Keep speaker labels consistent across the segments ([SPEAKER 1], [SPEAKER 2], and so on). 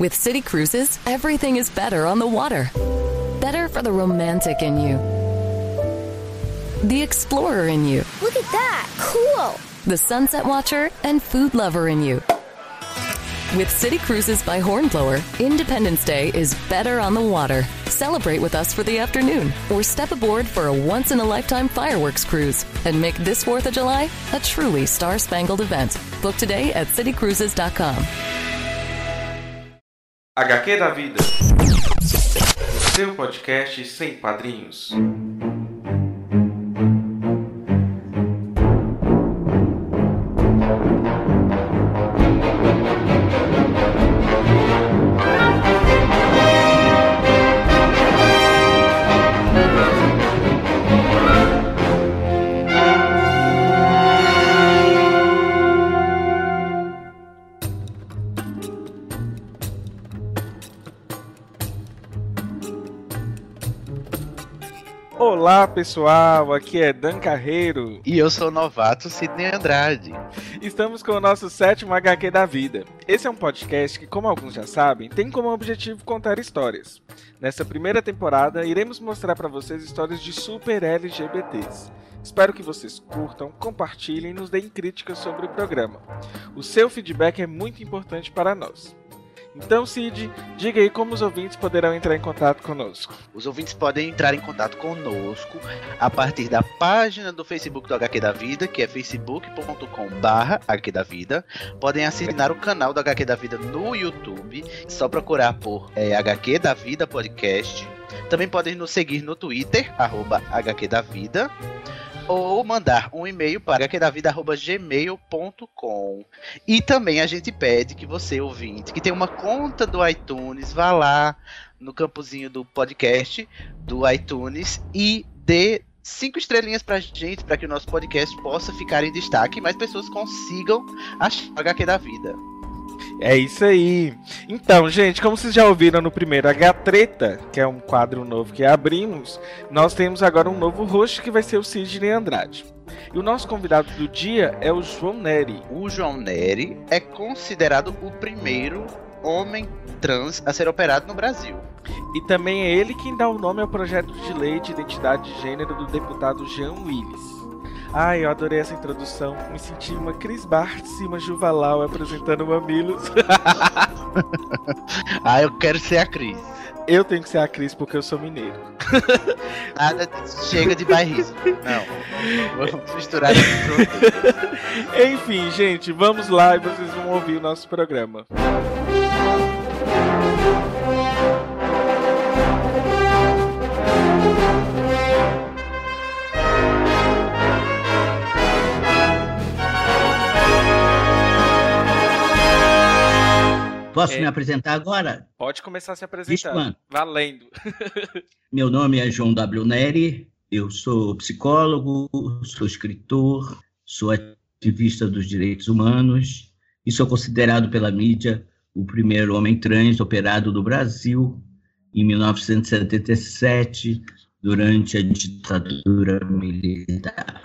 [SPEAKER 1] With City Cruises, everything is better on the water. Better for the romantic in you, the explorer in you,
[SPEAKER 2] Look at that! Cool!
[SPEAKER 1] the sunset watcher, and food lover in you. With City Cruises by Hornblower, Independence Day is better on the water. Celebrate with us for the afternoon or step aboard for a once in a lifetime fireworks cruise and make this 4th of July a truly star spangled event. Book today at citycruises.com.
[SPEAKER 3] HQ da Vida. O seu podcast sem padrinhos.
[SPEAKER 4] Pessoal, aqui é Dan Carreiro.
[SPEAKER 5] E eu sou o novato Sidney Andrade.
[SPEAKER 4] Estamos com o nosso sétimo HQ da vida. Esse é um podcast que, como alguns já sabem, tem como objetivo contar histórias. Nessa primeira temporada, iremos mostrar para vocês histórias de super LGBTs. Espero que vocês curtam, compartilhem e nos deem críticas sobre o programa. O seu feedback é muito importante para nós. Então, Cid, diga aí como os ouvintes poderão entrar em contato conosco.
[SPEAKER 5] Os ouvintes podem entrar em contato conosco a partir da página do Facebook do HQ da Vida, que é facebook.com/barra HQ da Vida. Podem assinar o canal do HQ da Vida no YouTube, só procurar por é, HQ da Vida Podcast. Também podem nos seguir no Twitter, arroba HQ da Vida. Ou mandar um e-mail para hqdavida.gmail.com. E também a gente pede que você, ouvinte, que tem uma conta do iTunes, vá lá no campozinho do podcast do iTunes e dê cinco estrelinhas pra gente, para que o nosso podcast possa ficar em destaque e mais pessoas consigam achar o HQ da vida.
[SPEAKER 4] É isso aí. Então, gente, como vocês já ouviram no primeiro H Treta, que é um quadro novo que abrimos, nós temos agora um novo host que vai ser o Sidney Andrade. E o nosso convidado do dia é o João Neri.
[SPEAKER 5] O João Neri é considerado o primeiro homem trans a ser operado no Brasil.
[SPEAKER 4] E também é ele quem dá o nome ao projeto de lei de identidade de gênero do deputado Jean Willis. Ai, eu adorei essa introdução. Me senti uma Cris Bartz e uma Juvalau apresentando Mamilos.
[SPEAKER 5] ah, eu quero ser a Cris.
[SPEAKER 4] Eu tenho que ser a Cris porque eu sou mineiro.
[SPEAKER 5] Nada disso. Chega de bairrismo. Não. Vamos misturar esse produto.
[SPEAKER 4] Enfim, gente, vamos lá e vocês vão ouvir o nosso programa.
[SPEAKER 6] Posso
[SPEAKER 4] É.
[SPEAKER 6] me apresentar agora?
[SPEAKER 4] Pode começar se apresentando.
[SPEAKER 6] Vixe, mano.
[SPEAKER 4] Valendo.
[SPEAKER 6] Meu nome é João W. Neri, eu sou psicólogo, sou escritor, sou ativista dos direitos humanos e sou considerado pela mídia o primeiro homem trans operado do Brasil em 1977, durante a ditadura militar.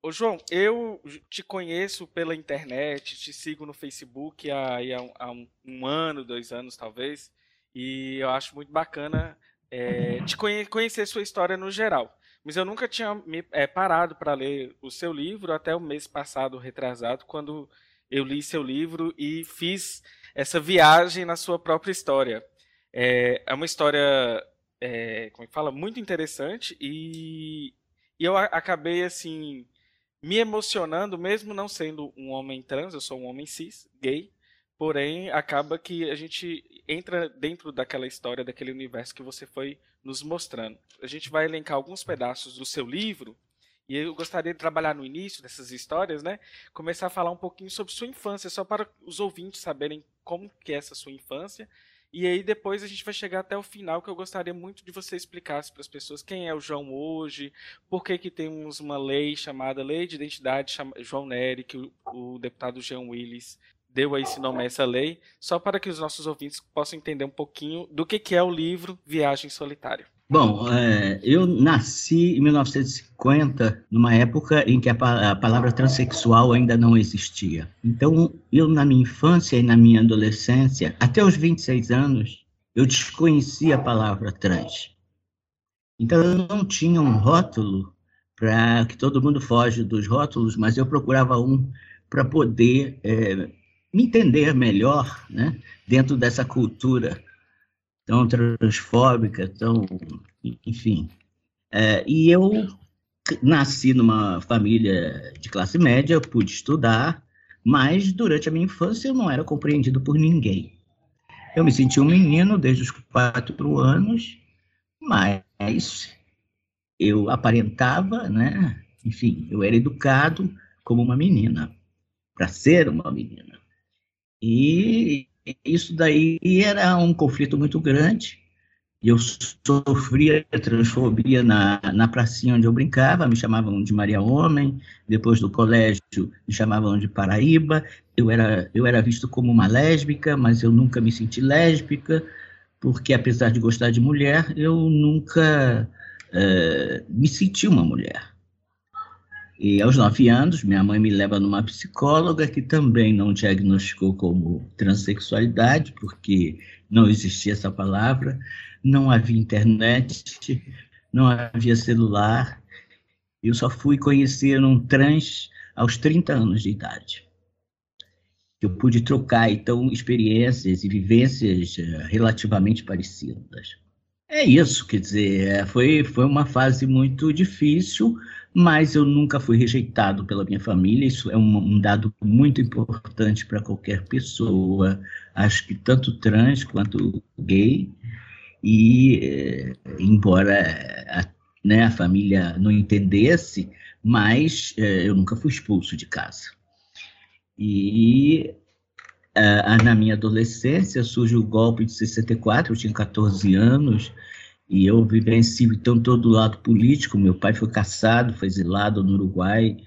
[SPEAKER 4] Ô João, eu te conheço pela internet, te sigo no Facebook há, há, um, um, ano, dois anos talvez, e eu acho muito bacana é, te conhe conhecer sua história no geral. Mas eu nunca tinha me é, parado para ler o seu livro até o mês passado, retrasado, quando eu li seu livro e fiz essa viagem na sua própria história. É, é uma história, é, como é fala, muito interessante e, e eu acabei assim me emocionando, mesmo não sendo um homem trans, eu sou um homem cis, gay, porém acaba que a gente entra dentro daquela história, daquele universo que você foi nos mostrando. A gente vai elencar alguns pedaços do seu livro e eu gostaria de trabalhar no início dessas histórias, né? Começar a falar um pouquinho sobre sua infância, só para os ouvintes saberem como que é essa sua infância. E aí depois a gente vai chegar até o final, que eu gostaria muito de você explicasse para as pessoas quem é o João hoje, por que, que temos uma lei chamada Lei de Identidade chama- João Nery, que o, o deputado Jean Willis deu a esse nome a essa lei, só para que os nossos ouvintes possam entender um pouquinho do que, que é o livro Viagem Solitária.
[SPEAKER 6] Bom, é, eu nasci em 1950, numa época em que a, a, palavra transexual ainda não existia. Então, eu, na minha infância e na minha adolescência, até os 26 anos, eu desconhecia a palavra trans. Então, eu não tinha um rótulo para que todo mundo foge dos rótulos, mas eu procurava um para poder é, me entender melhor né, dentro dessa cultura tão transfóbica, tão. enfim. É, e eu nasci numa família de classe média, pude estudar, mas durante a minha infância eu não era compreendido por ninguém. Eu me senti um menino desde os quatro anos, mas eu aparentava, né? Enfim, eu era educado como uma menina, para ser uma menina. E isso daí era um conflito muito grande. Eu sofria transfobia na, na pracinha onde eu brincava, me chamavam de Maria Homem, depois do colégio me chamavam de Paraíba. Eu era, eu era visto como uma lésbica, mas eu nunca me senti lésbica, porque apesar de gostar de mulher, eu nunca uh, me senti uma mulher. E aos nove anos, minha mãe me leva numa psicóloga que também não diagnosticou como transexualidade, porque não existia essa palavra, não havia internet, não havia celular. Eu só fui conhecer um trans aos 30 anos de idade. Eu pude trocar, então, experiências e vivências eh, relativamente parecidas. É isso, quer dizer, é, foi, foi uma fase muito difícil, mas eu nunca fui rejeitado pela minha família. Isso é um, um dado muito importante para qualquer pessoa, acho que tanto trans quanto gay. E, eh, embora a, né, a família não entendesse, mas eh, eu nunca fui expulso de casa. E na minha adolescência surge o golpe de 64, eu tinha 14 anos, e eu vivencio então todo o lado político. Meu pai foi caçado, foi exilado no Uruguai,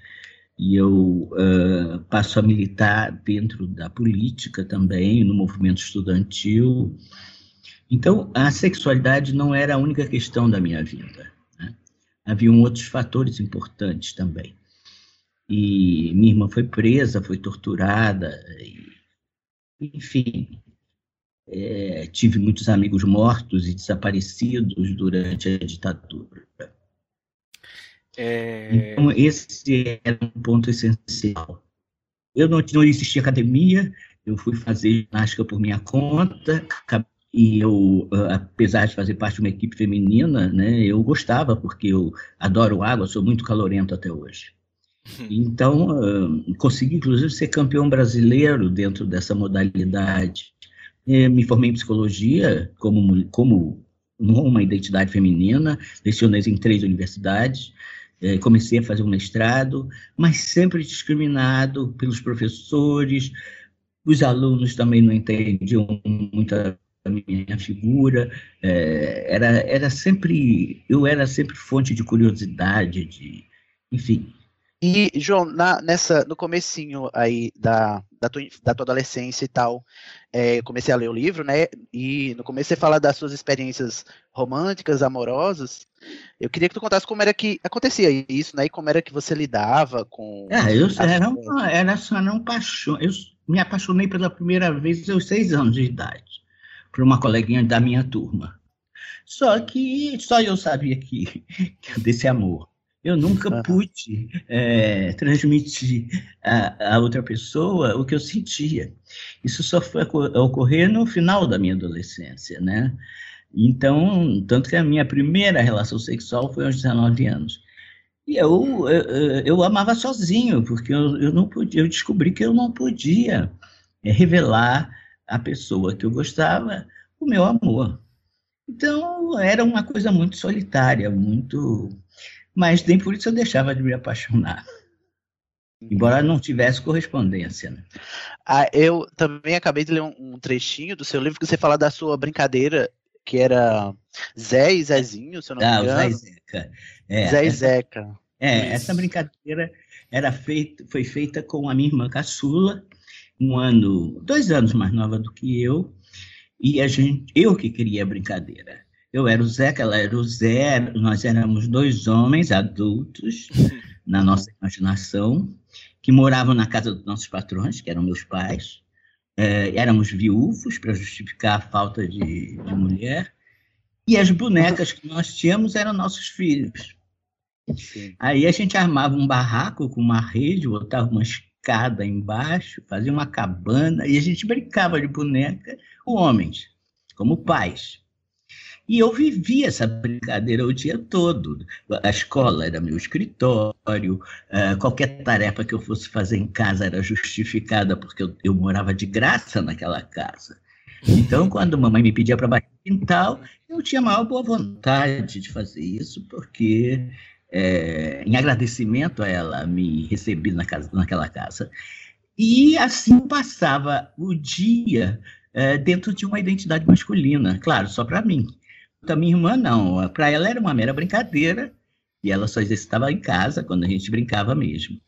[SPEAKER 6] e eu uh, passo a militar dentro da política também, no movimento estudantil. Então, a sexualidade não era a única questão da minha vida. Né? Haviam outros fatores importantes também. E minha irmã foi presa, foi torturada, e, enfim, é, tive muitos amigos mortos e desaparecidos durante a ditadura. É... Então, esse era um ponto essencial. Eu não, não existia academia, eu fui fazer ginástica por minha conta, e eu, apesar de fazer parte de uma equipe feminina, né, eu gostava, porque eu adoro água, sou muito calorento até hoje. Então, consegui, inclusive, ser campeão brasileiro dentro dessa modalidade. É, me formei em psicologia como, como uma identidade feminina, lecionei em três universidades, é, comecei a fazer um mestrado, mas sempre discriminado pelos professores, os alunos também não entendiam muito a minha figura, é, era, era sempre, eu era sempre fonte de curiosidade, de, enfim,
[SPEAKER 5] e, João, na, nessa, no comecinho aí da, da, tua, da tua adolescência e tal, é, comecei a ler o livro, né? E no começo você fala das suas experiências românticas, amorosas. Eu queria que tu contasse como era que acontecia isso, né? E como era que você lidava com.
[SPEAKER 6] É, eu era, uma, era só não paixão. Eu me apaixonei pela primeira vez aos seis anos de idade, por uma coleguinha da minha turma. Só que só eu sabia que, que desse amor. Eu nunca pude é, transmitir a, a, outra pessoa o que eu sentia. Isso só foi ocorrer no final da minha adolescência, né? Então, tanto que a minha primeira relação sexual foi aos 19 anos. E eu, eu, eu amava sozinho, porque eu, eu não podia, eu descobri que eu não podia é, revelar à pessoa que eu gostava o meu amor. Então, era uma coisa muito solitária, muito mas nem por isso eu deixava de me apaixonar. Embora não tivesse correspondência. Né?
[SPEAKER 5] Ah, eu também acabei de ler um, um, trechinho do seu livro que você fala da sua brincadeira, que era Zé e Zezinho, se eu não ah, me engano. Zé e Zeca. É, Zé e essa, Zeca.
[SPEAKER 6] É, Isso. essa brincadeira era feita, foi feita com a minha irmã caçula, um ano, dois anos mais nova do que eu, e a gente, eu que queria a brincadeira. Eu era o Zeca, ela era o Zé, nós éramos dois homens adultos, na nossa imaginação, que moravam na casa dos nossos patrões, que eram meus pais. É, éramos viúvos para justificar a falta de, de mulher. E as bonecas que nós tínhamos eram nossos filhos. Sim. Aí a gente armava um barraco com uma rede, botava uma escada embaixo, fazia uma cabana e a gente brincava de boneca com homens, como pais. E eu vivia essa brincadeira o dia todo. A escola era meu escritório, uh, qualquer tarefa que eu fosse fazer em casa era justificada porque eu, eu morava de graça naquela casa. Então, quando a mamãe me pedia para bater quintal, eu tinha a maior boa vontade de fazer isso, porque é, em agradecimento a ela me receber na casa, naquela casa. E assim passava o dia é, dentro de uma identidade masculina, claro, só para mim. A minha irmã não, para ela era uma mera brincadeira e ela só exercitava em casa quando a gente brincava mesmo.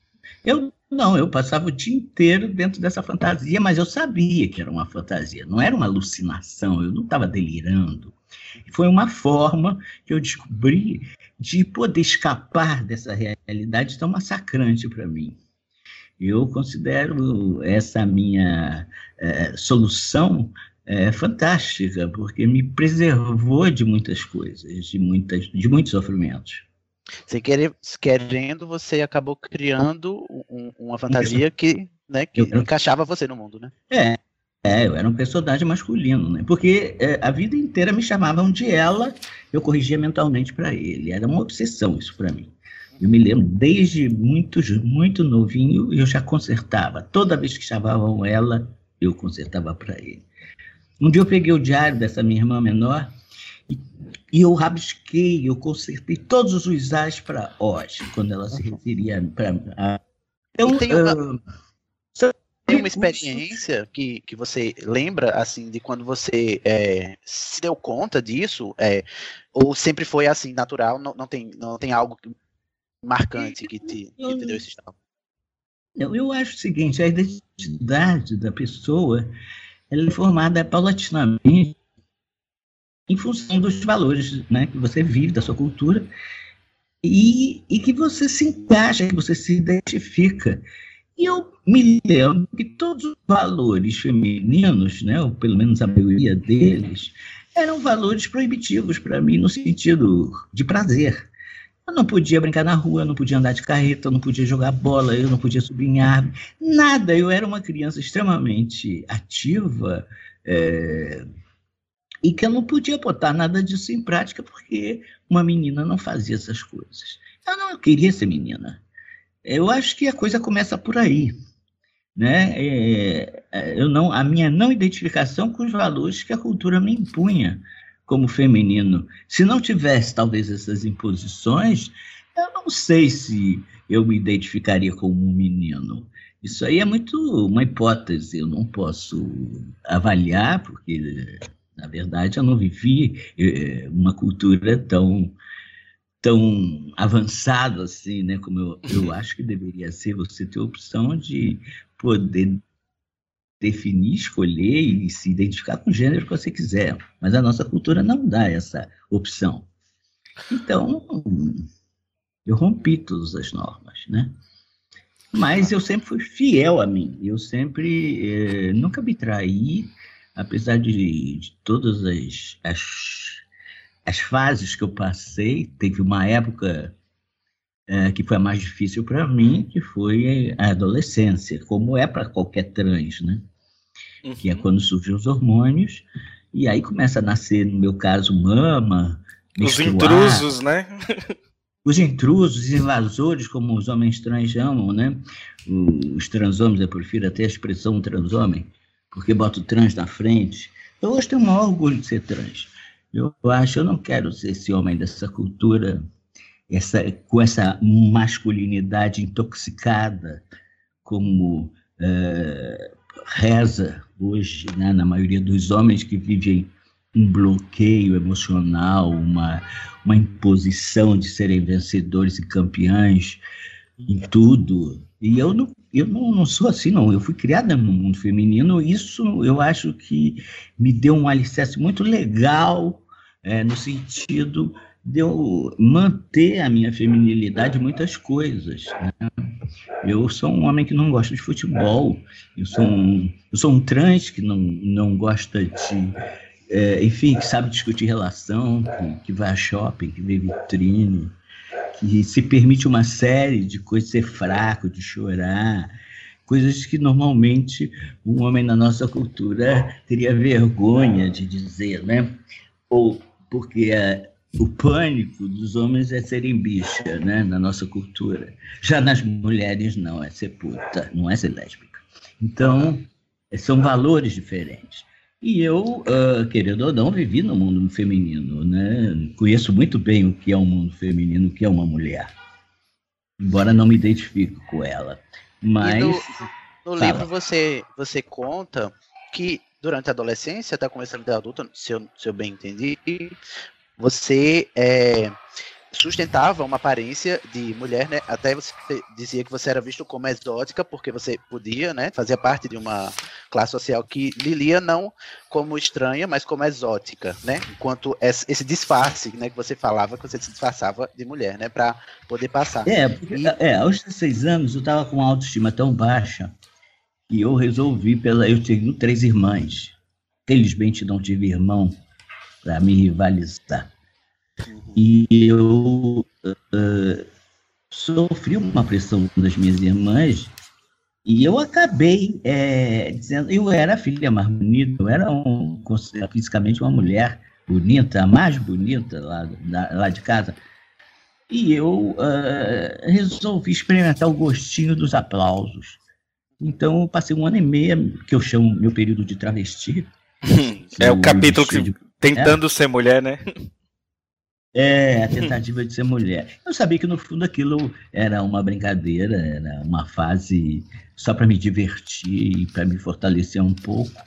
[SPEAKER 6] Eu não, eu passava o dia inteiro dentro dessa fantasia, mas eu sabia que era uma fantasia, não era uma alucinação, eu não estava delirando. Foi uma forma que eu descobri de poder escapar dessa realidade tão massacrante para mim. Eu considero essa minha é, solução é, fantástica, porque me preservou de muitas coisas, de, muitas, de muitos sofrimentos.
[SPEAKER 5] Você querendo, você acabou criando um, uma fantasia que, né, que eu, encaixava você no mundo, né?
[SPEAKER 6] É, é, eu era um personagem masculino, né? Porque é, a vida inteira me chamavam de ela, eu corrigia mentalmente para ele. Era uma obsessão isso para mim. Eu me lembro, desde muito, muito novinho, eu já consertava. Toda vez que chamavam ela, eu consertava para ele. Um dia eu peguei o diário dessa minha irmã menor e, e eu rabisquei, eu consertei todos os usares para Oz, quando ela se referia para.
[SPEAKER 5] Então, tem uma, uh, tem uma experiência que, que você lembra, assim, de quando você é, se deu conta disso? É, ou sempre foi assim, natural? Não, não, tem, não tem algo marcante que te, que te deu esse estado?
[SPEAKER 6] Eu acho o seguinte, a identidade da pessoa ela é formada paulatinamente em função dos valores né, que você vive, da sua cultura, e, e que você se encaixa, que você se identifica. E eu me lembro que todos os valores femininos, né, ou pelo menos a maioria deles, eram valores proibitivos para mim no sentido de prazer. Eu não podia brincar na rua, eu não podia andar de carreta, eu não podia jogar bola, eu não podia subir em árvore, nada. Eu era uma criança extremamente ativa é, e que eu não podia botar nada disso em prática porque uma menina não fazia essas coisas. Eu não queria ser menina. Eu acho que a coisa começa por aí. Né? É, é, eu não, a minha não identificação com os valores que a cultura me impunha como feminino. Se não tivesse, talvez, essas imposições, eu não sei se eu me identificaria como um menino. Isso aí é muito uma hipótese, eu não posso avaliar, porque, na verdade, eu não vivi é, uma cultura tão tão avançado assim, né? Como eu, eu uhum. acho que deveria ser, você ter a opção de poder definir, escolher e se identificar com o gênero que você quiser. Mas a nossa cultura não dá essa opção. Então, eu rompi todas as normas, né? Mas eu sempre fui fiel a mim. Eu sempre eh, nunca me traí, apesar de, de todas as, as as fases que eu passei, teve uma época é, que foi a mais difícil para mim, que foi a adolescência, como é para qualquer trans, né? Uhum. Que é uhum. quando surgem os hormônios, e aí começa a nascer, no meu caso, mama.
[SPEAKER 4] Os intrusos, né?
[SPEAKER 6] os intrusos, os invasores, como os homens trans chamam, né? Os transhomens, eu prefiro até a expressão transhomem, porque boto trans na frente. Eu hoje tenho o maior orgulho de ser trans. Eu acho, eu não quero ser esse homem dessa cultura, essa, com essa masculinidade intoxicada, como uh, reza hoje, né, na maioria dos homens que vivem um bloqueio emocional, uma, uma imposição de serem vencedores e campeões em tudo. E eu não, eu não, não sou assim, não. Eu fui criada no mundo feminino. Isso eu acho que me deu um alicerce muito legal é, no sentido de eu manter a minha feminilidade em muitas coisas. Né? Eu sou um homem que não gosta de futebol, eu sou um, eu sou um trans que não, não gosta de. É, enfim, que sabe discutir relação, que, que vai a shopping, que vê vitrine, que se permite uma série de coisas, ser fraco, de chorar, coisas que normalmente um homem na nossa cultura teria vergonha de dizer, né? Ou porque é, o pânico dos homens é serem bicha, né, na nossa cultura. Já nas mulheres não, é ser puta, não é ser lésbica. Então, são valores diferentes. E eu, uh, querendo ou não, vivi no mundo feminino, né? Conheço muito bem o que é um mundo feminino, o que é uma mulher. Embora não me identifique com ela. Mas.
[SPEAKER 5] no, no livro você, você conta que durante a adolescência, até começando a adulta, se eu, se eu bem entendi, você é, sustentava uma aparência de mulher, né? Até você dizia que você era visto como exótica porque você podia, né? Fazia parte de uma classe social que lhe lia não como estranha, mas como exótica, né? Enquanto esse disfarce, né? Que você falava que você se disfarçava de mulher, né? Para poder passar.
[SPEAKER 6] É, porque, e... é, aos 16 anos eu estava com uma autoestima tão baixa que eu resolvi pela, eu tenho três irmãs. Felizmente não tive irmão para me rivalizar. Uhum. E eu uh, sofri uma pressão das minhas irmãs e eu acabei é, dizendo, eu era a filha mais bonita, eu era um, fisicamente uma mulher bonita, a mais bonita lá, lá de casa. E eu uh, resolvi experimentar o gostinho dos aplausos. Então, eu passei um ano e meio, que eu chamo meu período de travesti.
[SPEAKER 4] é o capítulo que, de, Tentando é. ser mulher, né?
[SPEAKER 6] É, a tentativa de ser mulher. Eu sabia que no fundo aquilo era uma brincadeira, era uma fase só para me divertir e para me fortalecer um pouco,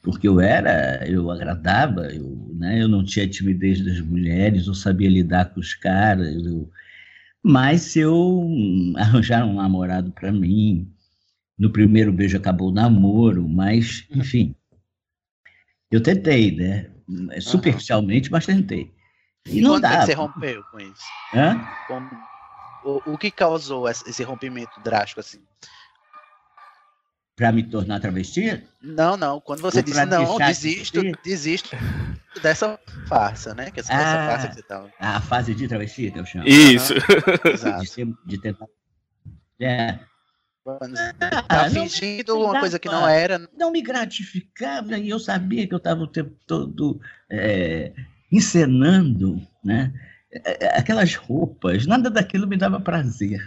[SPEAKER 6] porque eu era, eu agradava, eu, né, eu não tinha timidez das mulheres, eu sabia lidar com os caras, eu, mas se eu arranjar um namorado para mim, no primeiro beijo acabou o namoro, mas, enfim, eu tentei, né? Superficialmente, mas tentei.
[SPEAKER 5] E, e não dá. você rompeu com isso? Hã? o, o que causou esse rompimento drástico assim?
[SPEAKER 6] Para me tornar travesti?
[SPEAKER 5] Não, não. Quando você disse não, desisto, de desisto dessa farsa, né? Que essa, ah, farsa que você tava.
[SPEAKER 6] A fase de travesti, que eu chamo.
[SPEAKER 4] Isso.
[SPEAKER 6] Exato. De, de tentar. É,
[SPEAKER 5] tá fingindo uma coisa que não era.
[SPEAKER 6] Não me gratificava e eu sabia que eu estava o tempo todo é, encenando, né? É, é, aquelas roupas, nada daquilo me dava prazer.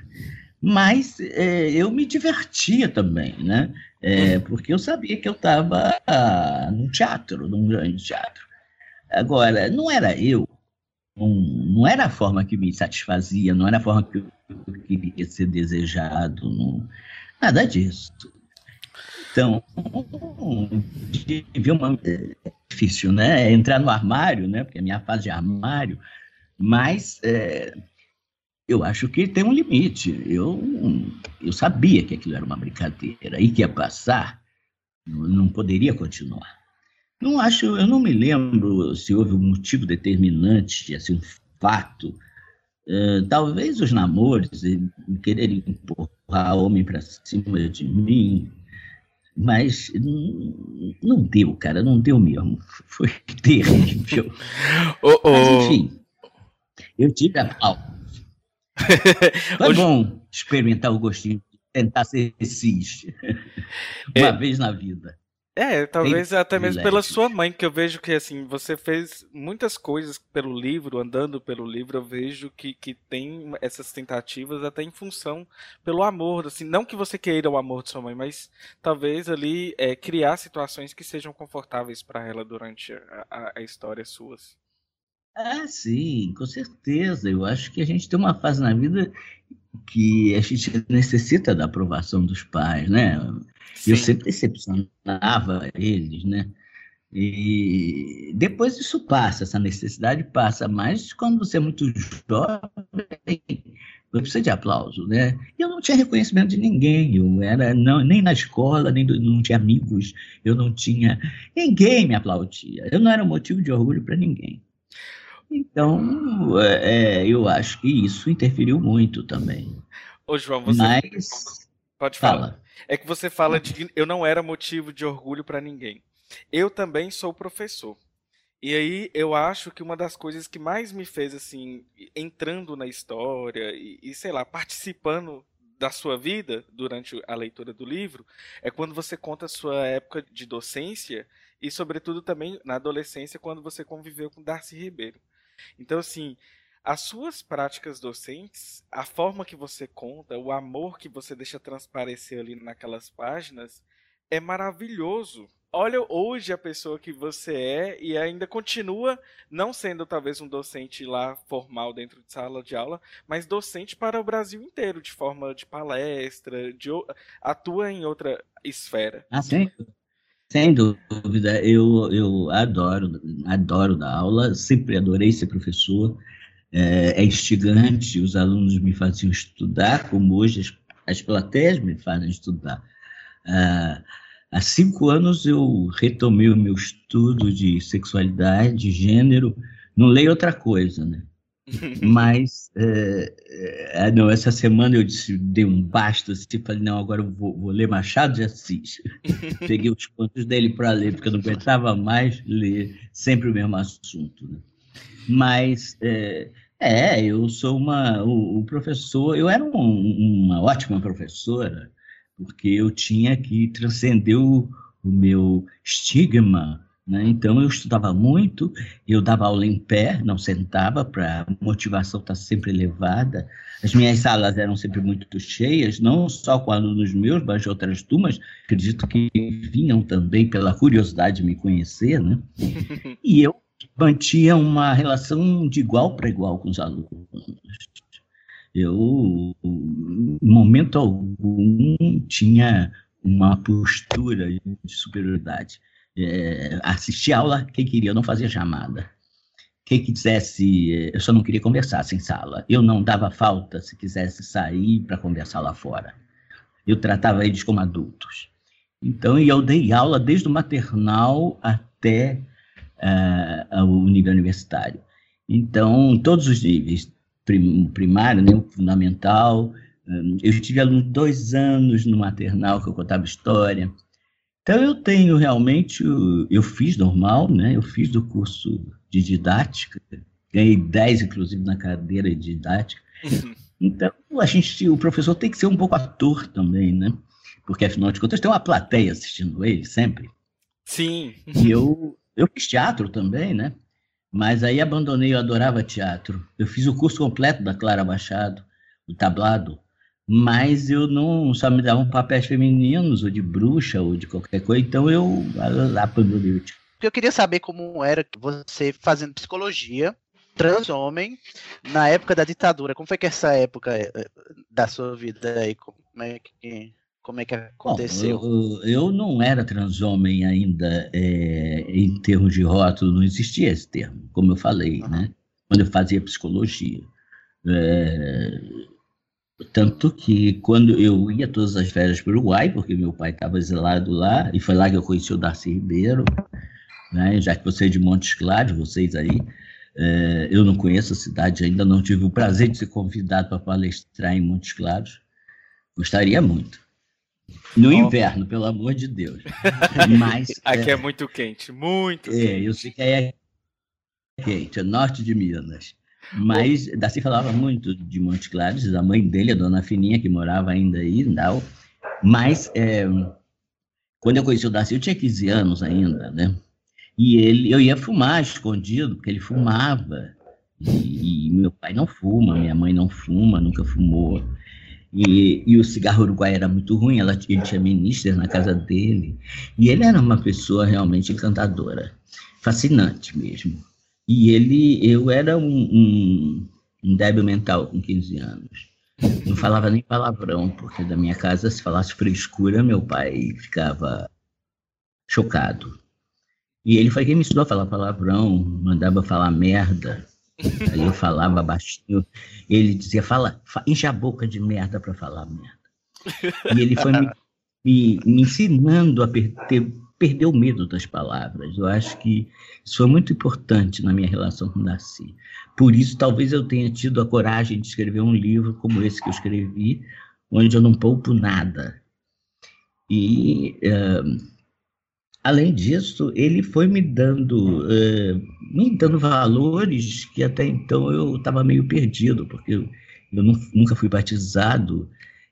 [SPEAKER 6] Mas é, eu me divertia também, né? É, porque eu sabia que eu estava ah, num teatro, num grande teatro. Agora, não era eu, não, não era a forma que me satisfazia, não era a forma que eu queria ser desejado, não, nada disso. Então, uma, é difícil, né? Entrar no armário, né? Porque a minha fase de armário, mas é, eu acho que tem um limite. Eu, eu sabia que aquilo era uma brincadeira e que ia passar, não poderia continuar. Não acho, eu não me lembro se houve um motivo determinante, assim, um fato. Uh, talvez os namoros, quererem empurrar homem para cima de mim, mas não, deu, cara, não deu mesmo. Foi terrível. oh, oh. Mas, enfim, eu tive a pau. Foi Hoje... bom experimentar o gostinho tentar ser cis uma é... vez na vida.
[SPEAKER 4] É, talvez até mesmo pela sua mãe, que eu vejo que assim, você fez muitas coisas pelo livro, andando pelo livro, eu vejo que, que tem essas tentativas até em função pelo amor, assim, não que você queira o amor de sua mãe, mas talvez ali é, criar situações que sejam confortáveis para ela durante a, a história suas.
[SPEAKER 6] Ah, sim, com certeza. Eu acho que a gente tem uma fase na vida que a gente necessita da aprovação dos pais, né? Sim. Eu sempre decepcionava eles, né? E depois isso passa, essa necessidade passa, mas quando você é muito jovem, você precisa de aplauso, né? Eu não tinha reconhecimento de ninguém, eu era não, nem na escola, nem do, não tinha amigos, eu não tinha ninguém me aplaudia. Eu não era motivo de orgulho para ninguém. Então, é, é, eu acho que isso interferiu muito também.
[SPEAKER 4] Ô, João, você.
[SPEAKER 6] Mas.
[SPEAKER 4] Pode falar. Fala. É que você fala de que eu não era motivo de orgulho para ninguém. Eu também sou professor. E aí eu acho que uma das coisas que mais me fez assim, entrando na história e, e sei lá, participando da sua vida durante a leitura do livro é quando você conta a sua época de docência e sobretudo também na adolescência quando você conviveu com Darcy Ribeiro. Então assim, as suas práticas docentes, a forma que você conta, o amor que você deixa transparecer ali naquelas páginas é maravilhoso olha hoje a pessoa que você é e ainda continua não sendo talvez um docente lá formal dentro de sala de aula, mas docente para o Brasil inteiro, de forma de palestra, de, atua em outra esfera.
[SPEAKER 6] Ah, sim. Sem dúvida, eu, eu adoro, adoro dar aula, sempre adorei ser professor, é, é instigante, os alunos me faziam estudar, como hoje as, as plateias me fazem estudar. Ah, Há cinco anos eu retomei o meu estudo de sexualidade, gênero, não leio outra coisa, né? Mas, é, não, essa semana eu disse, dei um basta, assim, falei, não, agora eu vou, vou ler Machado de Assis. Peguei os contos dele para ler, porque eu não aguentava mais ler sempre o mesmo assunto. Né? Mas, é, é, eu sou uma, o, o professor, eu era um, uma ótima professora, porque eu tinha que transcender o, o meu estigma. Né? Então, eu estudava muito, eu dava aula em pé, não sentava, para a motivação estar tá sempre elevada. As minhas salas eram sempre muito cheias, não só com alunos meus, mas de outras turmas, acredito que vinham também pela curiosidade de me conhecer. Né? E eu mantinha uma relação de igual para igual com os alunos. Eu, em momento algum, tinha uma postura de superioridade. É, assistir aula, quem queria, eu não fazia chamada. Quem quisesse, eu só não queria conversar sem sala. Eu não dava falta se quisesse sair para conversar lá fora. Eu tratava eles como adultos. Então, eu dei aula desde o maternal até uh, o nível universitário. Então, todos os níveis, primário, né, fundamental. Hum, eu tive aluno dois anos no maternal que eu contava história. Então eu tenho realmente, eu fiz normal, né? Eu fiz do curso de didática, ganhei 10 inclusive na cadeira de didática. Então a gente, o professor tem que ser um pouco ator também, né? Porque afinal de contas tem uma plateia assistindo ele sempre.
[SPEAKER 4] Sim.
[SPEAKER 6] E eu eu fiz teatro também, né? Mas aí abandonei, eu adorava teatro. Eu fiz o curso completo da Clara Machado, o tablado, mas eu não só me davam papéis femininos, ou de bruxa, ou de qualquer coisa, então eu abandonei o teatro.
[SPEAKER 5] Eu queria saber como era você fazendo psicologia, trans homem, na época da ditadura. Como foi que essa época eh, da sua vida aí? Como é que como é que aconteceu?
[SPEAKER 6] Bom, eu, eu, não era transhomem ainda é, em termos de rótulo, não existia esse termo, como eu falei, uhum. né? Quando eu fazia psicologia. É, tanto que quando eu ia todas as férias para o Uruguai, porque meu pai estava exilado lá, e foi lá que eu conheci o Darcy Ribeiro, né? já que você é de Montes Claros, vocês aí, é, eu não conheço a cidade ainda, não tive o prazer de ser convidado para palestrar em Montes Claros, gostaria muito. No inverno, pelo amor de Deus.
[SPEAKER 4] Mas, Aqui é, é, muito quente, muito
[SPEAKER 6] é,
[SPEAKER 4] quente.
[SPEAKER 6] Eu sei que é quente, é norte de Minas. Mas oh. Darcy falava muito de Montes Claros, a mãe dele, a dona Fininha, que morava ainda aí, não. Mas é, quando eu conheci o Darcy, eu tinha 15 anos ainda, né? E ele, eu ia fumar escondido, porque ele fumava. E, e meu pai não fuma, minha mãe não fuma, nunca fumou. E, e o cigarro uruguai era muito ruim, ela, ele tinha ministers na casa dele. E ele era uma pessoa realmente encantadora, fascinante mesmo. E ele, eu era um, um, um débil mental com 15 anos. Não falava nem palavrão, porque da minha casa, se falasse frescura, meu pai ficava chocado. E ele foi quem me ensinou a falar palavrão, mandava falar merda. Aí eu falava baixinho, ele dizia, fala, enche a boca de merda para falar merda. E ele foi me, me, me ensinando a ter perder o medo das palavras. Eu acho que isso foi muito importante na minha relação com Darcy. Por isso, talvez eu tenha tido a coragem de escrever um livro como esse que eu escrevi, onde eu não poupo nada. E, uh, além disso, ele foi me dando, uh, me dando valores que até então eu estava meio perdido, porque eu, eu nunca fui batizado,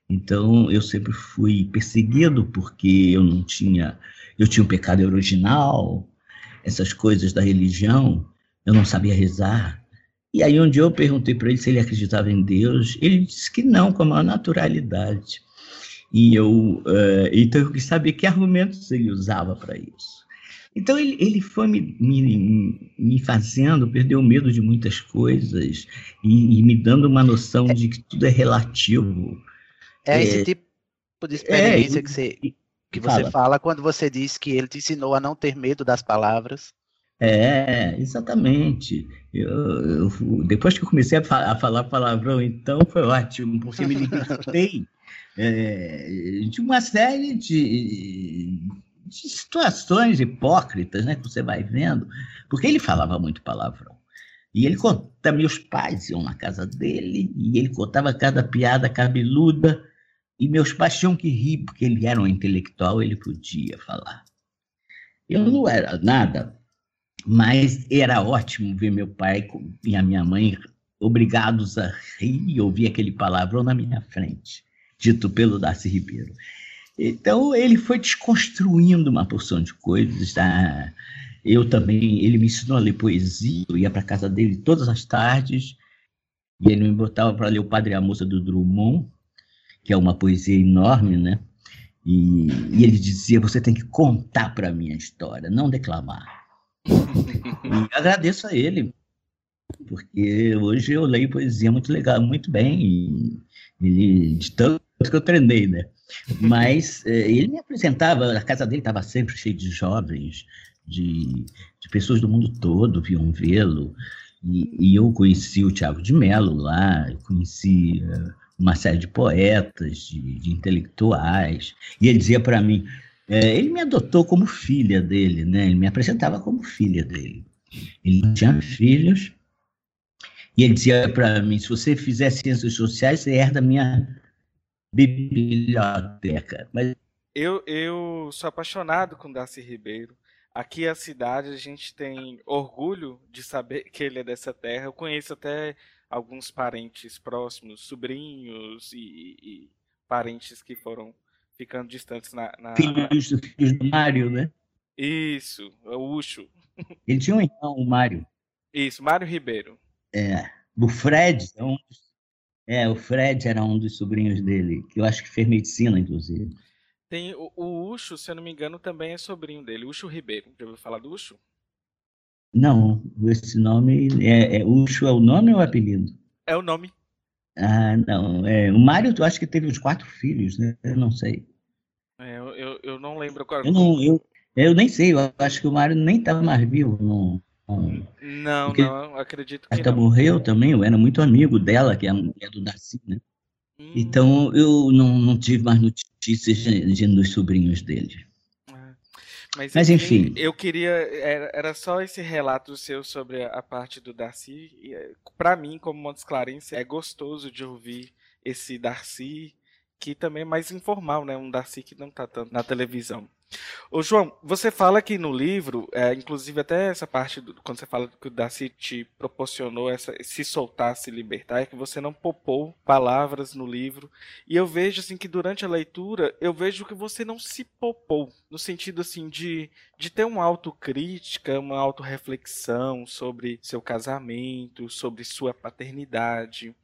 [SPEAKER 6] então eu sempre fui perseguido porque eu não tinha, eu tinha um pecado original, essas coisas da religião, eu não sabia rezar. E aí um dia eu perguntei para ele se ele acreditava em Deus, ele disse que não, com a maior naturalidade. E eu, uh, então eu quis saber que argumentos ele usava para isso. Então ele, ele foi me, me, me fazendo perder o medo de muitas coisas e, e me dando uma noção de que tudo é relativo
[SPEAKER 5] é esse é, tipo de experiência é, que você, que você fala. fala quando você diz que ele te ensinou a não ter medo das palavras.
[SPEAKER 6] É, exatamente. Eu, eu, depois que eu comecei a, fa a, falar palavrão, então foi ótimo, porque me libertei é, de uma série de, de, situações hipócritas né, que você vai vendo, porque ele falava muito palavrão. E ele conta, meus pais iam na casa dele, e ele contava cada piada cabeluda, e meus pais tinham que rir, porque ele era um intelectual, ele podia falar. Eu não era nada, mas era ótimo ver meu pai e a minha mãe obrigados a rir e ouvir aquele palavrão na minha frente, dito pelo Darcy Ribeiro. Então ele foi desconstruindo uma porção de coisas. Tá? Eu também, ele me ensinou a ler poesia, eu ia para casa dele todas as tardes, e ele me botava para ler o Padre e a Moça do Drummond, que é uma poesia enorme, né? E, e ele dizia: você tem que contar para mim a história, não declamar. e agradeço a ele, porque hoje eu leio poesia muito legal, muito bem, e de tanto que eu treinei, né? Mas eh, ele me apresentava, a casa dele estava sempre cheia de jovens, de, de pessoas do mundo todo vinham vê-lo, e, e, eu conheci o Tiago de Mello lá, conheci uh, uma série de poetas, de, de intelectuais, e ele dizia para mim, é, ele me adotou como filha dele, né? Ele me apresentava como filha dele. Ele tinha filhos, e ele dizia para mim, se você fizer ciências sociais, você herda minha biblioteca. Mas...
[SPEAKER 4] Eu, eu sou apaixonado com Darcy Ribeiro. Aqui a cidade a gente tem orgulho de saber que ele é dessa terra. Eu conheço até alguns parentes próximos, sobrinhos e, e parentes que foram ficando distantes na. na...
[SPEAKER 6] Filhos, filhos do Mário, né?
[SPEAKER 4] Isso, é o Ucho.
[SPEAKER 6] Ele tinha um irmão, o Mário.
[SPEAKER 4] Isso, Mário Ribeiro.
[SPEAKER 6] É. O Fred é um dos... É, o Fred era um dos sobrinhos dele, que eu acho que fez medicina, inclusive.
[SPEAKER 4] Tem o, o Ucho, se eu não me engano, também é sobrinho dele, Ucho Ribeiro. Já ouviu falar do Ucho?
[SPEAKER 6] Não, esse nome é, é Ucho é o nome ou o apelido?
[SPEAKER 4] É o nome.
[SPEAKER 6] Ah, não. É, o Mário, eu acho que teve uns quatro filhos, né? Eu não sei.
[SPEAKER 4] É, eu, eu, eu, não lembro qual.
[SPEAKER 6] Eu, não, eu, eu nem sei, eu acho que o Mário nem estava mais vivo. Não,
[SPEAKER 4] não, Porque não, acredito que.
[SPEAKER 6] Ela morreu também, eu era muito amigo dela, que é a mulher do Darcy, né? Hum. Então eu não, não tive mais notícias de, de, dos sobrinhos dele.
[SPEAKER 4] Mas, Mas enfim. Eu queria. Era, era só esse relato seu sobre a parte do Darcy. Eh, Para mim, como Montes Clarence, é gostoso de ouvir esse Darcy, que também é mais informal, né? Um Darcy que não tá tanto na televisão. Ô, João, você fala que no livro, é, inclusive até essa parte, do, quando você fala que o Darcy te proporcionou essa, se soltar, se libertar, é que você não popou palavras no livro. E eu vejo assim que durante a leitura, eu vejo que você não se popou, no sentido assim de, de ter uma autocrítica, uma autorreflexão sobre seu casamento, sobre sua paternidade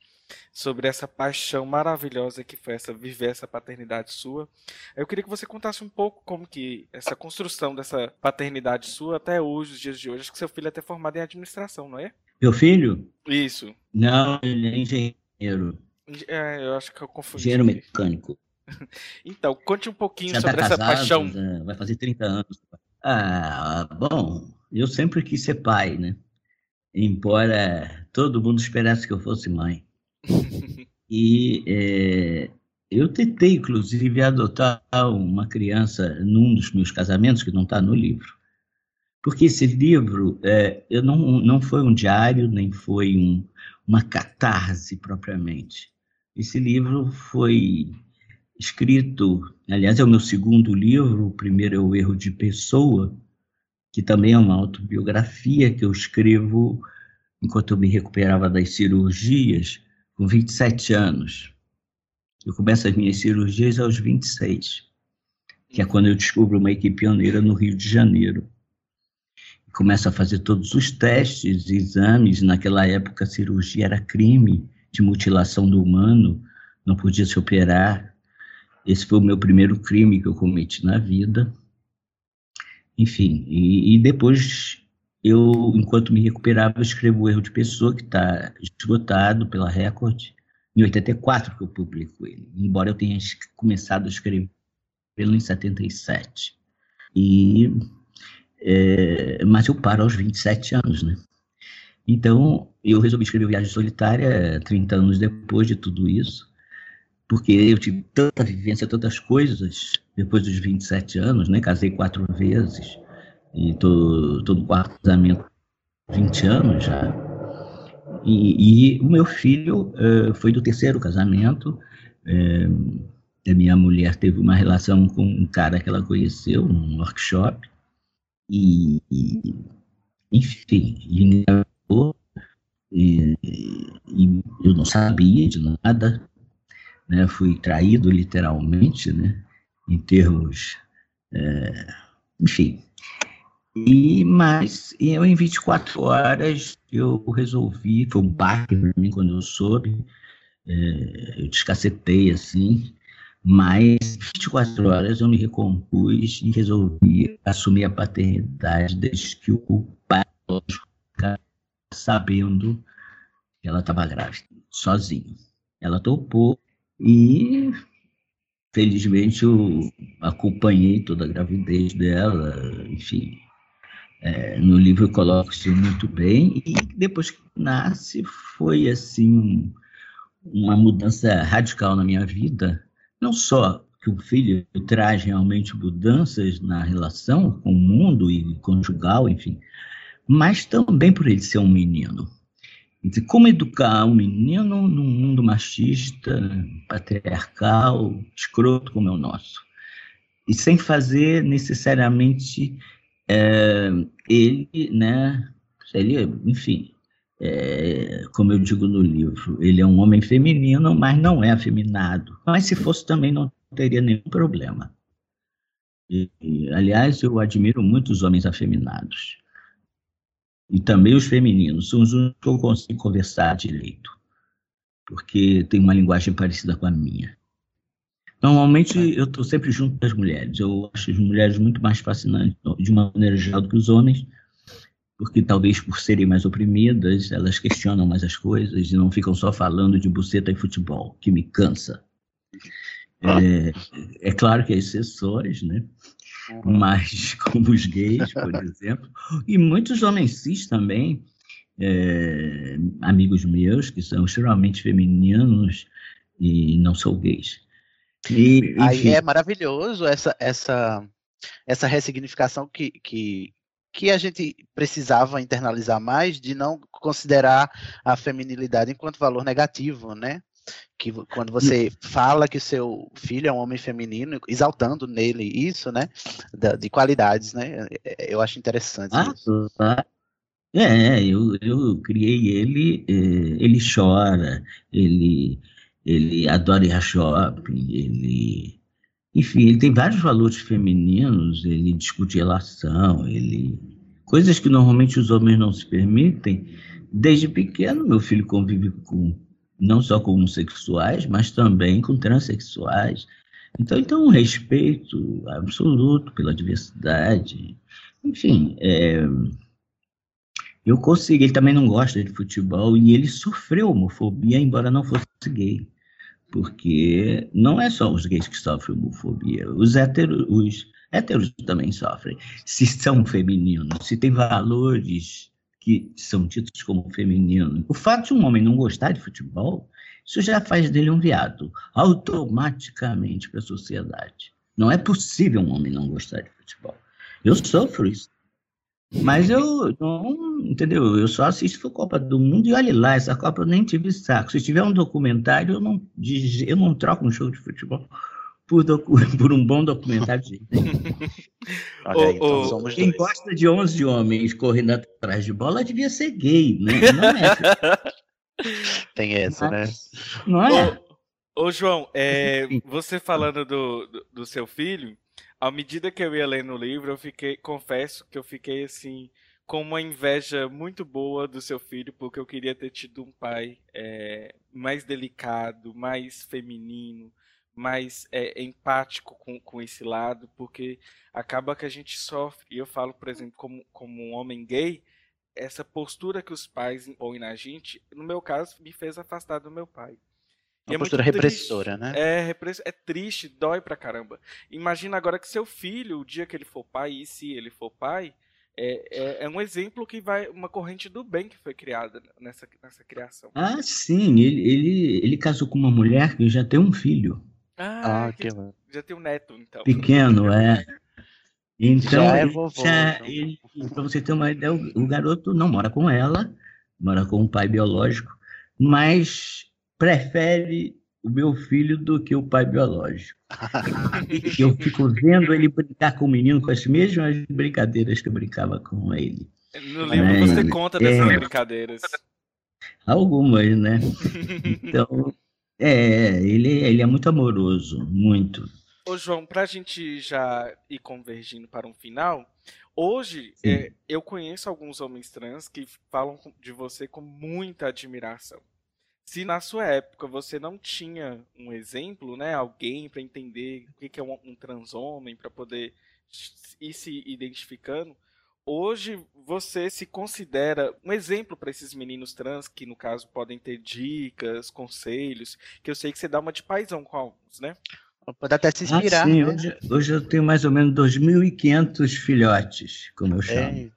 [SPEAKER 4] sobre essa paixão maravilhosa que foi essa viver essa paternidade sua. Eu queria que você contasse um pouco como que essa construção dessa paternidade sua até hoje, os dias de hoje. Acho que seu filho é até formado em administração, não é?
[SPEAKER 6] Meu filho?
[SPEAKER 4] Isso.
[SPEAKER 6] Não, ele é engenheiro.
[SPEAKER 4] É, eu acho que eu confundi.
[SPEAKER 6] Engenheiro mecânico.
[SPEAKER 4] então, conte um pouquinho já tá sobre tá casado, essa paixão.
[SPEAKER 6] vai fazer 30 anos. Ah, bom, eu sempre quis ser pai, né? Embora todo mundo esperasse que eu fosse mãe. E é, eu tentei, inclusive, adotar uma criança num dos meus casamentos, que não está no livro. Porque esse livro é, eu não, não foi um diário, nem foi um, uma catarse propriamente. Esse livro foi escrito, aliás, é o meu segundo livro, o primeiro é O Erro de Pessoa, que também é uma autobiografia que eu escrevo enquanto eu me recuperava das cirurgias, com 27 anos. Eu começo as minhas cirurgias aos 26, que é quando eu descubro uma equipe pioneira no Rio de Janeiro. Começo a fazer todos os testes, exames. Naquela época, a cirurgia era crime de mutilação do humano, não podia se operar. Esse foi o meu primeiro crime que eu cometi na vida. Enfim, e, e depois eu, enquanto me recuperava, escrevo o Erro de Pessoa, que está esgotado pela Record, em 84 que eu publico ele, embora eu tenha começado a escrever ele em 77. E, é, mas eu paro aos 27 anos, né? Então, eu resolvi escrever Viagem Solitária 30 anos depois de tudo isso, porque eu tive tanta vivência, tantas coisas depois dos 27 anos, né? Casei quatro vezes, e tô no quarto casamento 20 anos já. E, o meu filho uh, foi do terceiro casamento. Uh, a minha mulher teve uma relação com um cara que ela conheceu num workshop. E, e enfim, ele e, e, eu não sabia de nada, né? Fui traído literalmente, né? Em termos, é, enfim, e, mas eu, em 24 horas, eu resolvi, foi um baque para mim quando eu soube, é, eu descacetei assim, mas 24 horas eu me recompus e resolvi assumir a paternidade desde que o pai sabendo que ela estava grávida, sozinho. Ela topou e felizmente eu acompanhei toda a gravidez dela, enfim, é, no livro eu coloco isso muito bem, e depois que nasce foi assim uma mudança radical na minha vida, não só que o filho traz realmente mudanças na relação com o mundo e conjugal, enfim, mas também por ele ser um menino. Como educar um menino num mundo machista, patriarcal, escroto como é o nosso? E sem fazer necessariamente é, ele, né, seria, enfim, é, como eu digo no livro, ele é um homem feminino, mas não é afeminado. Mas se fosse também não teria nenhum problema. E, aliás, eu admiro muito os homens afeminados. E também os femininos, são os únicos que eu consigo conversar direito, porque tem uma linguagem parecida com a minha. Normalmente eu estou sempre junto das mulheres. Eu acho as mulheres muito mais fascinantes, de uma maneira geral, do que os homens, porque talvez por serem mais oprimidas, elas questionam mais as coisas e não ficam só falando de buceta e futebol, que me cansa. É, é claro que há exceções, né? Mas como os gays, por exemplo, e muitos homens cis também, é, amigos meus que são extremamente femininos e não são gays.
[SPEAKER 5] E, Aí é maravilhoso essa, essa, essa ressignificação que, que, que a gente precisava internalizar mais de não considerar a feminilidade enquanto valor negativo, né? Que quando você fala que seu filho é um homem feminino, exaltando nele isso, né? De, de qualidades, né? É, eu acho interessante. Ah, isso. Tá.
[SPEAKER 6] É, eu, eu criei ele, eh, ele chora, ele ele adora ir a shopping, ele. Enfim, ele tem vários valores femininos, ele discute relação, ele. Coisas que normalmente os homens não se permitem. Desde pequeno, meu filho convive com não só com homossexuais, mas também com transexuais. Então, então um respeito absoluto pela diversidade. Enfim, é, eu consegui. Ele também não gosta de futebol e ele sofreu homofobia, embora não fosse gay porque não é só os gays que sofrem homofobia, os héteros, os héteros também sofrem. Se são femininos, se tem valores que são tidos como femininos. O fato de um homem não gostar de futebol isso já faz dele um viado, automaticamente para a sociedade. Não é possível um homem não gostar de futebol. Eu sofro isso. Mas eu não, entendeu? Eu só assisto a Copa do Mundo e olhe lá, essa Copa eu nem tive saco. Se tiver um documentário, eu não, eu não troco um show de futebol por, docu, por um bom documentário de
[SPEAKER 5] Olha aí, então somos
[SPEAKER 6] Quem
[SPEAKER 5] dois.
[SPEAKER 6] gosta de 11 homens correndo atrás de bola devia ser gay, né? Não é,
[SPEAKER 5] Tem essa, né?
[SPEAKER 6] não é?
[SPEAKER 4] Ô, ô, João, é, você falando do, do, do seu filho, à medida que eu ia lendo o livro, eu fiquei, confesso que eu fiquei assim, com uma inveja muito boa do seu filho, porque eu queria ter tido um pai é, mais delicado, mais feminino, mais é, empático com, com esse lado, porque acaba que a gente sofre, e eu falo, por exemplo, como, como um homem gay, essa postura que os pais impõem na gente, no meu caso, me fez afastar do meu pai.
[SPEAKER 5] Uma
[SPEAKER 4] é
[SPEAKER 5] postura
[SPEAKER 4] triste.
[SPEAKER 5] repressora, né?
[SPEAKER 4] É, repress- é triste, dói pra caramba. Imagina agora que seu filho, o dia que ele for pai, e se ele for pai, é, é, é um exemplo que vai, uma corrente do bem que foi criada nessa, nessa criação.
[SPEAKER 6] Ah, sim, ele, ele, ele casou com uma mulher que já tem um filho
[SPEAKER 4] Ah,
[SPEAKER 5] Ah,
[SPEAKER 4] que-
[SPEAKER 5] que
[SPEAKER 4] já tem um neto, então.
[SPEAKER 6] pequeno, é. Então,
[SPEAKER 5] Já é vovô,
[SPEAKER 6] já-
[SPEAKER 5] então.
[SPEAKER 6] ele- pra você ter uma ideia, o, o garoto não mora com ela, mora com o pai biológico, mas prefere o meu filho do que o pai biológico. Eu fico vendo ele brincar com o menino com as mesmas brincadeiras que eu brincava com ele.
[SPEAKER 4] No livro você
[SPEAKER 6] É,
[SPEAKER 4] conta dessas
[SPEAKER 6] é.
[SPEAKER 4] brincadeiras.
[SPEAKER 6] Algumas, né? Então, é, ele, ele é muito amoroso, muito.
[SPEAKER 4] Ô, João, pra gente já ir convergindo para um final, hoje é, eu conheço alguns homens trans que falam de você com muita admiração. Se na sua época você não tinha um exemplo, né, alguém para entender o que é um, um transhomem, para poder ir se identificando, hoje você se considera um exemplo para esses meninos trans que no caso podem ter dicas, conselhos, que eu sei que você dá uma de paizão com alguns, né?
[SPEAKER 5] Pode até se inspirar.
[SPEAKER 6] ah, sim,
[SPEAKER 5] né?
[SPEAKER 6] hoje, hoje eu tenho mais ou menos 2.500 filhotes, como eu chamo.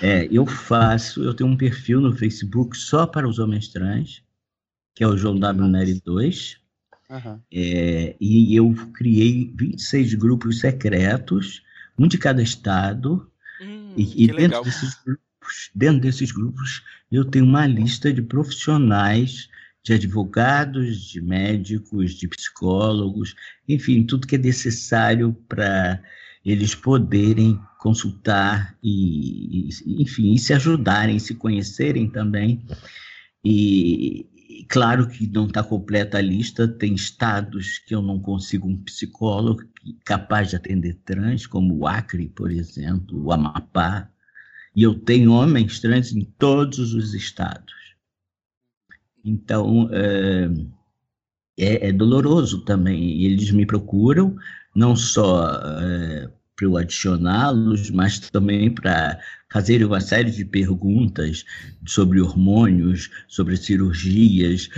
[SPEAKER 5] É,
[SPEAKER 6] eu faço, eu tenho um perfil no Facebook só para os homens trans, que é o João W. Nery 2,
[SPEAKER 5] aham.
[SPEAKER 6] é, e eu criei 26 grupos secretos, um de cada estado,
[SPEAKER 4] Hum,
[SPEAKER 6] e, e dentro desses grupos, dentro desses grupos, eu tenho uma lista de profissionais, de advogados, de médicos, de psicólogos, enfim, tudo que é necessário para eles poderem consultar e, enfim, e se ajudarem, se conhecerem também. E, e claro que não está completa a lista, tem estados que eu não consigo um psicólogo capaz de atender trans, como o Acre, por exemplo, o Amapá, e eu tenho homens trans em todos os estados. Então, é, é, é doloroso também. Eles me procuram, não só é, para adicioná-los, mas também para fazerem uma série de perguntas sobre hormônios, sobre cirurgias,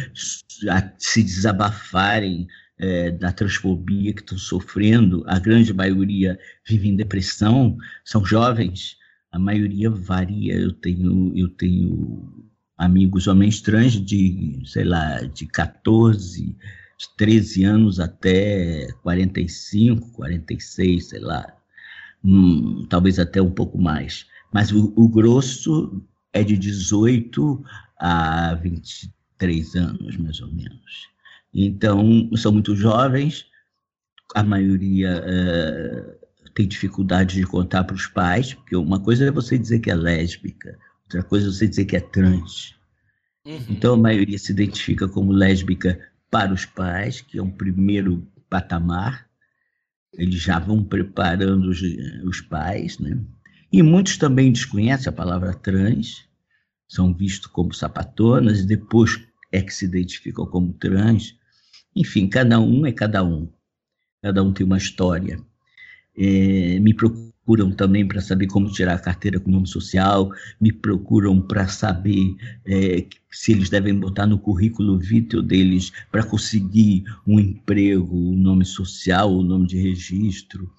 [SPEAKER 6] se desabafarem é, da transfobia que estão sofrendo. A grande maioria vive em depressão, são jovens, a maioria varia. Eu tenho, eu tenho amigos homens trans de, sei lá, de 14, 13 anos até 45, 46, sei lá. Hum, talvez até um pouco mais. Mas o, o grosso é de 18 a 23 anos, mais ou menos. Então, são muito jovens, a maioria eh, tem dificuldade de contar para os pais, porque uma coisa é você dizer que é lésbica, outra coisa é você dizer que é trans.
[SPEAKER 4] Uhum.
[SPEAKER 6] Então, a maioria se identifica como lésbica para os pais, que é um primeiro patamar. Eles já vão preparando os, os pais, né? E muitos também desconhecem a palavra trans, são vistos como sapatonas, e depois é que se identificam como trans. Enfim, cada um é cada um. Cada um tem uma história. É, me procuram também para saber como tirar a carteira com nome social, me procuram para saber é, se eles devem botar no currículo vitae deles para conseguir um emprego, um nome social, o um nome de registro.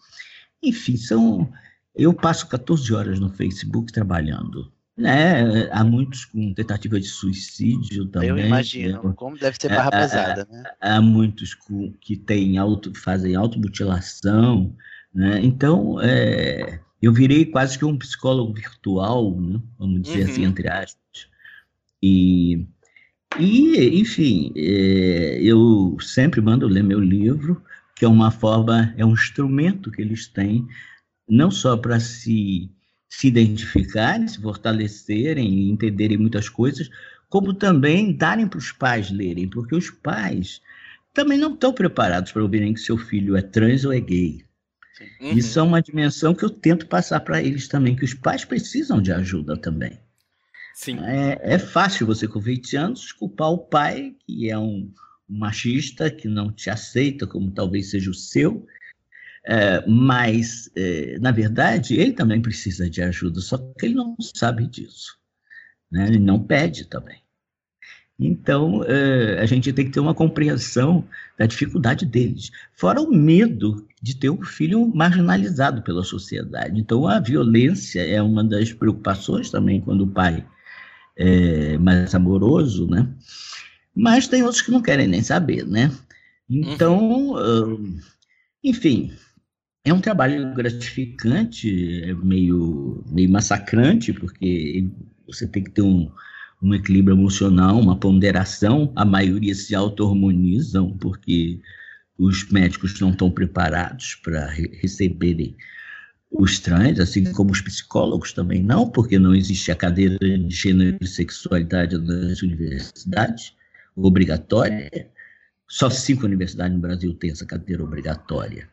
[SPEAKER 6] Enfim, são. Eu passo 14 horas no Facebook trabalhando. né, há muitos com tentativa de suicídio também.
[SPEAKER 5] Eu imagino, né? como deve ser barra pesada, né?
[SPEAKER 6] Há muitos com, que têm auto, fazem automutilação, né? Então, é, eu virei quase que um psicólogo virtual, né? vamos dizer assim, uhum. assim, entre aspas. E, e enfim, é, eu sempre mando ler meu livro, que é uma forma, é um instrumento que eles têm, não só para se, se identificarem, se fortalecerem e entenderem muitas coisas, como também darem para os pais lerem, porque os pais também não estão preparados para ouvirem que seu filho é trans ou é gay. Uhum. Isso é uma dimensão que eu tento passar para eles também, que os pais precisam de ajuda também. Sim. É, é fácil você, com 20 anos, culpar o pai, que é um, machista, que não te aceita como talvez seja o seu, é, mas, é, na verdade, ele também precisa de ajuda, só que ele não sabe disso. Né? Ele não pede também. Então, uh, a gente tem que ter uma compreensão da dificuldade deles, fora o medo de ter um filho marginalizado pela sociedade. Então, a violência é uma das preocupações também quando o pai é mais amoroso, né? Mas tem outros que não querem nem saber, né? Então, enfim, é um trabalho gratificante, é meio, meio massacrante, porque você tem que ter um, um equilíbrio emocional, uma ponderação. A maioria se auto-hormonizam porque os médicos não estão preparados para re receberem os trans, assim como os psicólogos também não, porque não existe a cadeira de gênero e sexualidade nas universidades, obrigatória. Só cinco universidades no Brasil têm essa cadeira obrigatória.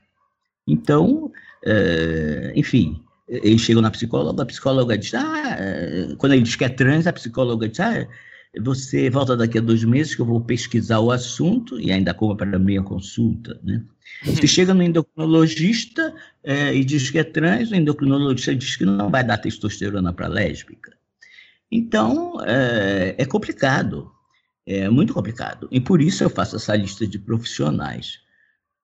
[SPEAKER 6] Então, é, enfim, eles chegam na psicóloga, a psicóloga diz, ah, quando ele diz que é trans, a psicóloga diz, ah, você volta daqui a dois meses que eu vou pesquisar o assunto e ainda cobra para meia consulta, né? Você chega no endocrinologista é, e diz que é trans, o endocrinologista diz que não vai dar testosterona para lésbica. Então, é, é complicado, é muito complicado. E por isso eu faço essa lista de profissionais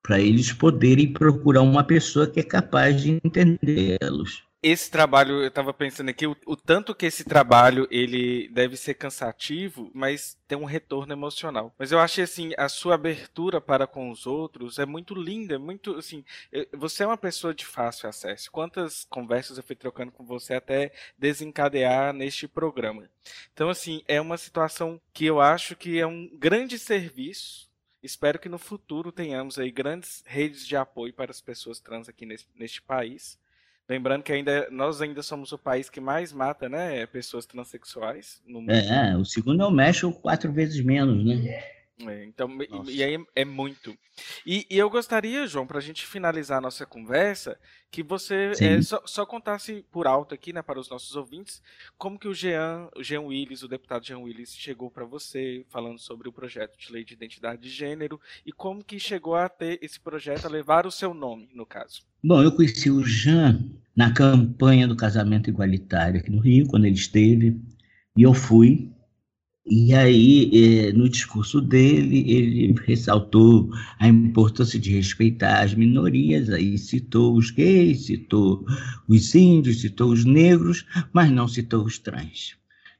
[SPEAKER 6] para eles poderem procurar uma pessoa que é capaz de entendê-los.
[SPEAKER 4] Esse trabalho, eu estava pensando aqui, o, o, tanto que esse trabalho ele deve ser cansativo, mas tem um retorno emocional. Mas eu achei assim, a sua abertura para com os outros é muito linda, é muito assim, você é uma pessoa de fácil acesso. Quantas conversas eu fui trocando com você até desencadear neste programa. Então assim, é uma situação que eu acho que é um grande serviço Espero que no futuro tenhamos aí grandes redes de apoio para as pessoas trans aqui nesse, neste país. Lembrando que ainda nós ainda somos o país que mais mata, né, pessoas transexuais no mundo.
[SPEAKER 6] É, o segundo é o México quatro vezes menos, né?
[SPEAKER 4] É, então, e, e, aí é muito. E, e eu gostaria, João, para a gente finalizar a nossa conversa, que você é, só, só, contasse por alto aqui, né, para os nossos ouvintes, como que o Jean, o Jean Willis, o deputado Jean Willis, chegou para você falando sobre o projeto de lei de identidade de gênero e como que chegou a ter esse projeto, a levar o seu nome, no caso.
[SPEAKER 6] Bom, eu conheci o Jean na campanha do casamento igualitário aqui no Rio, quando ele esteve, e eu fui e aí, eh, no discurso dele, ele ressaltou a importância de respeitar as minorias, aí citou os gays, citou os índios, citou os negros, mas não citou os trans.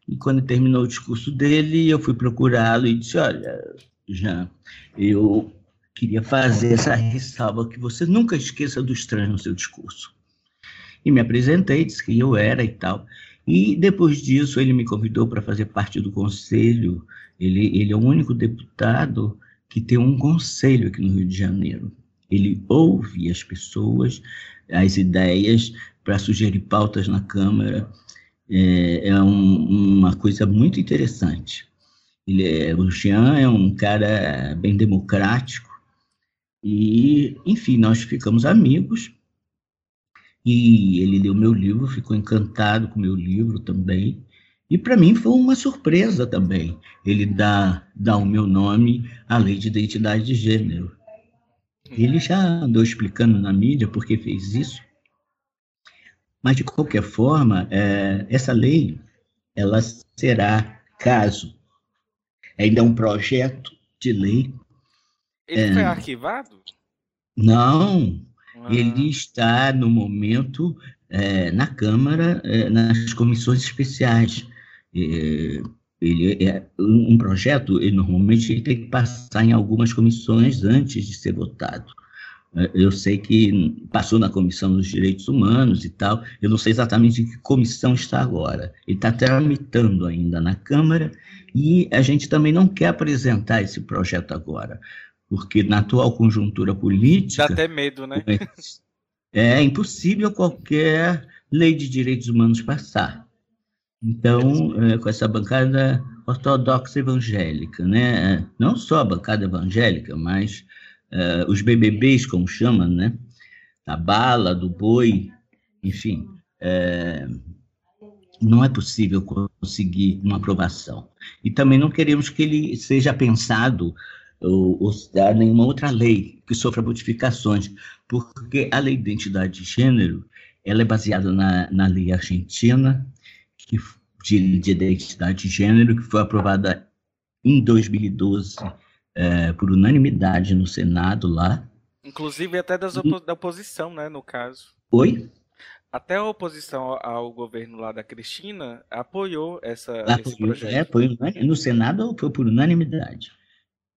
[SPEAKER 6] E quando terminou o discurso dele, eu fui procurá-lo e disse: Olha, Jean, eu queria fazer essa ressalva que você nunca esqueça dos trans no seu discurso. E me apresentei, disse que eu era e tal. E depois disso, ele me convidou para fazer parte do conselho. Ele, ele é o único deputado que tem um conselho aqui no Rio de Janeiro. Ele ouve as pessoas, as ideias, para sugerir pautas na Câmara. É, é um, uma coisa muito interessante. Ele é, o Jean é um cara bem democrático. E, enfim, nós ficamos amigos e ele leu meu livro, ficou encantado com meu livro também. E para mim foi uma surpresa também ele dar, dar o meu nome à lei de identidade de gênero. Ele já andou explicando na mídia por que fez isso. Mas, de qualquer forma, é, essa lei ela será, caso ainda é um projeto de lei.
[SPEAKER 4] Ele é, foi arquivado?
[SPEAKER 6] Não, ele está, no momento, é, na Câmara, é, nas comissões especiais. É, ele é um projeto, ele normalmente ele tem que passar em algumas comissões antes de ser votado. É, eu sei que passou na Comissão dos Direitos Humanos e tal, eu não sei exatamente em que comissão está agora. Ele está tramitando ainda na Câmara e a gente também não quer apresentar esse projeto agora, porque na atual conjuntura política.
[SPEAKER 4] Dá até medo, né?
[SPEAKER 6] É impossível qualquer lei de direitos humanos passar. Então, é, com essa bancada ortodoxa evangélica, né? não só a bancada evangélica, mas é, os BBBs, como chamam, né? a bala, do boi, enfim, é, não é possível conseguir uma aprovação. E também não queremos que ele seja pensado ou, ou nenhuma outra lei que sofra modificações, porque a lei de identidade de gênero ela é baseada na, na lei argentina, que, de, de identidade de gênero, que foi aprovada em 2012 é, por unanimidade no Senado lá.
[SPEAKER 4] Inclusive até das opo da oposição, né, no caso.
[SPEAKER 6] Oi?
[SPEAKER 4] Até a oposição ao governo lá da Cristina apoiou essa,
[SPEAKER 6] apoiou, esse projeto. É, foi, no Senado foi por unanimidade.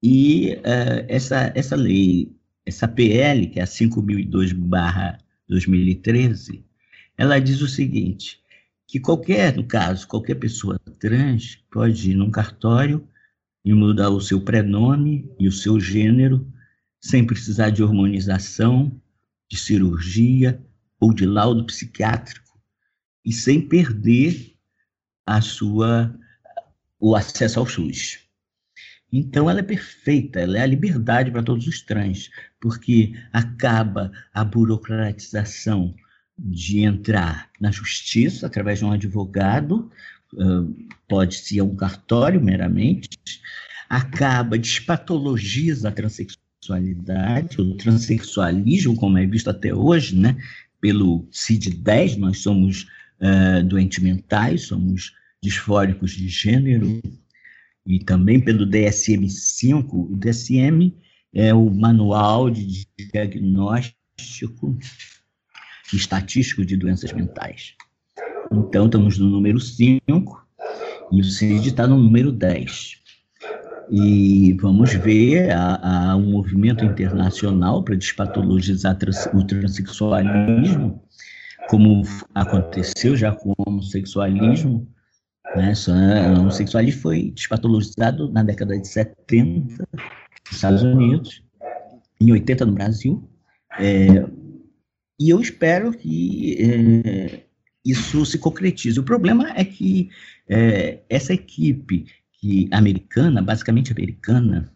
[SPEAKER 6] E uh, essa, essa lei, essa PL, que é a 5002-2013, ela diz o seguinte, que qualquer, no caso, qualquer pessoa trans pode ir num cartório e mudar o seu prenome e o seu gênero sem precisar de hormonização, de cirurgia ou de laudo psiquiátrico e sem perder a sua o acesso ao SUS. Então ela é perfeita, ela é a liberdade para todos os trans, porque acaba a burocratização de entrar na justiça através de um advogado, pode ser um cartório meramente, acaba, despatologiza a transexualidade, o transexualismo, como é visto até hoje, né? Pelo CID-10, nós somos uh, doentes mentais, somos disfóricos de gênero, e também pelo DSM-5. O DSM é o Manual de Diagnóstico estatístico de doenças mentais. Então, estamos no número 5 e o CID está no número 10. E vamos ver a um movimento internacional para despatologizar trans, o transexualismo, como aconteceu já com o homossexualismo. Né? O homossexualismo foi despatologizado na década de 70 nos Estados Unidos, em 80 no Brasil. É, e eu espero que é, isso se concretize. O problema é que é, essa equipe que americana, basicamente americana,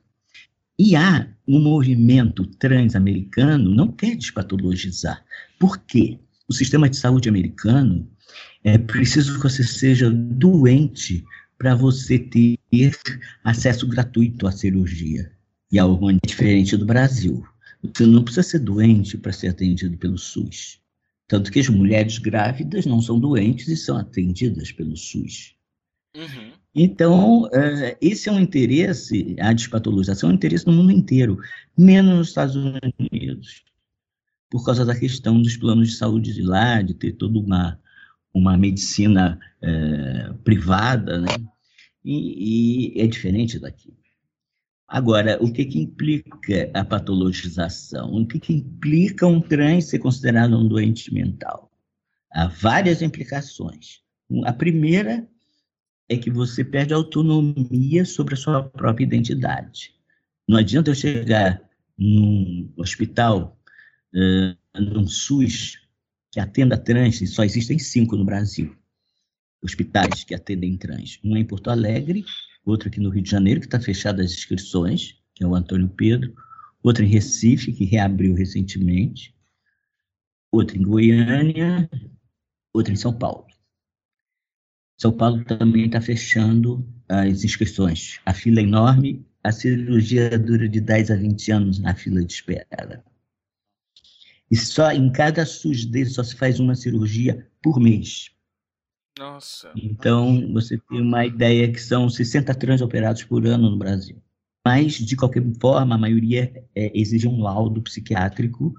[SPEAKER 6] e há um movimento transamericano não quer despatologizar. Por quê? O sistema de saúde americano é preciso que você seja doente para você ter acesso gratuito à cirurgia e ao hormônio diferente do Brasil. Você não precisa ser doente para ser atendido pelo SUS. Tanto que as mulheres grávidas não são doentes e são atendidas pelo SUS. Uhum. Então, é, esse é um interesse, a despatologização é um interesse no mundo inteiro, menos nos Estados Unidos, por causa da questão dos planos de saúde de lá, de ter toda uma, uma medicina é, privada, né? E, e, é diferente daqui. Agora, o que, que implica a patologização? O que, que implica um trans ser considerado um doente mental? Há várias implicações. A primeira é que você perde autonomia sobre a sua própria identidade. Não adianta eu chegar num hospital, uh, num SUS, que atenda trans, e só existem cinco no Brasil, hospitais que atendem trans. Um é em Porto Alegre, outro aqui no Rio de Janeiro, que está fechado as inscrições, que é o Antônio Pedro, outro em Recife, que reabriu recentemente, outro em Goiânia, outro em São Paulo. São Paulo também está fechando as inscrições. A fila é enorme, a cirurgia dura de 10 a 20 anos na fila de espera. E só em cada SUS dele só se faz uma cirurgia por mês.
[SPEAKER 4] Nossa.
[SPEAKER 6] Então, você tem uma ideia que são 60 trans operados por ano no Brasil. Mas, de qualquer forma, a maioria é, exige um laudo psiquiátrico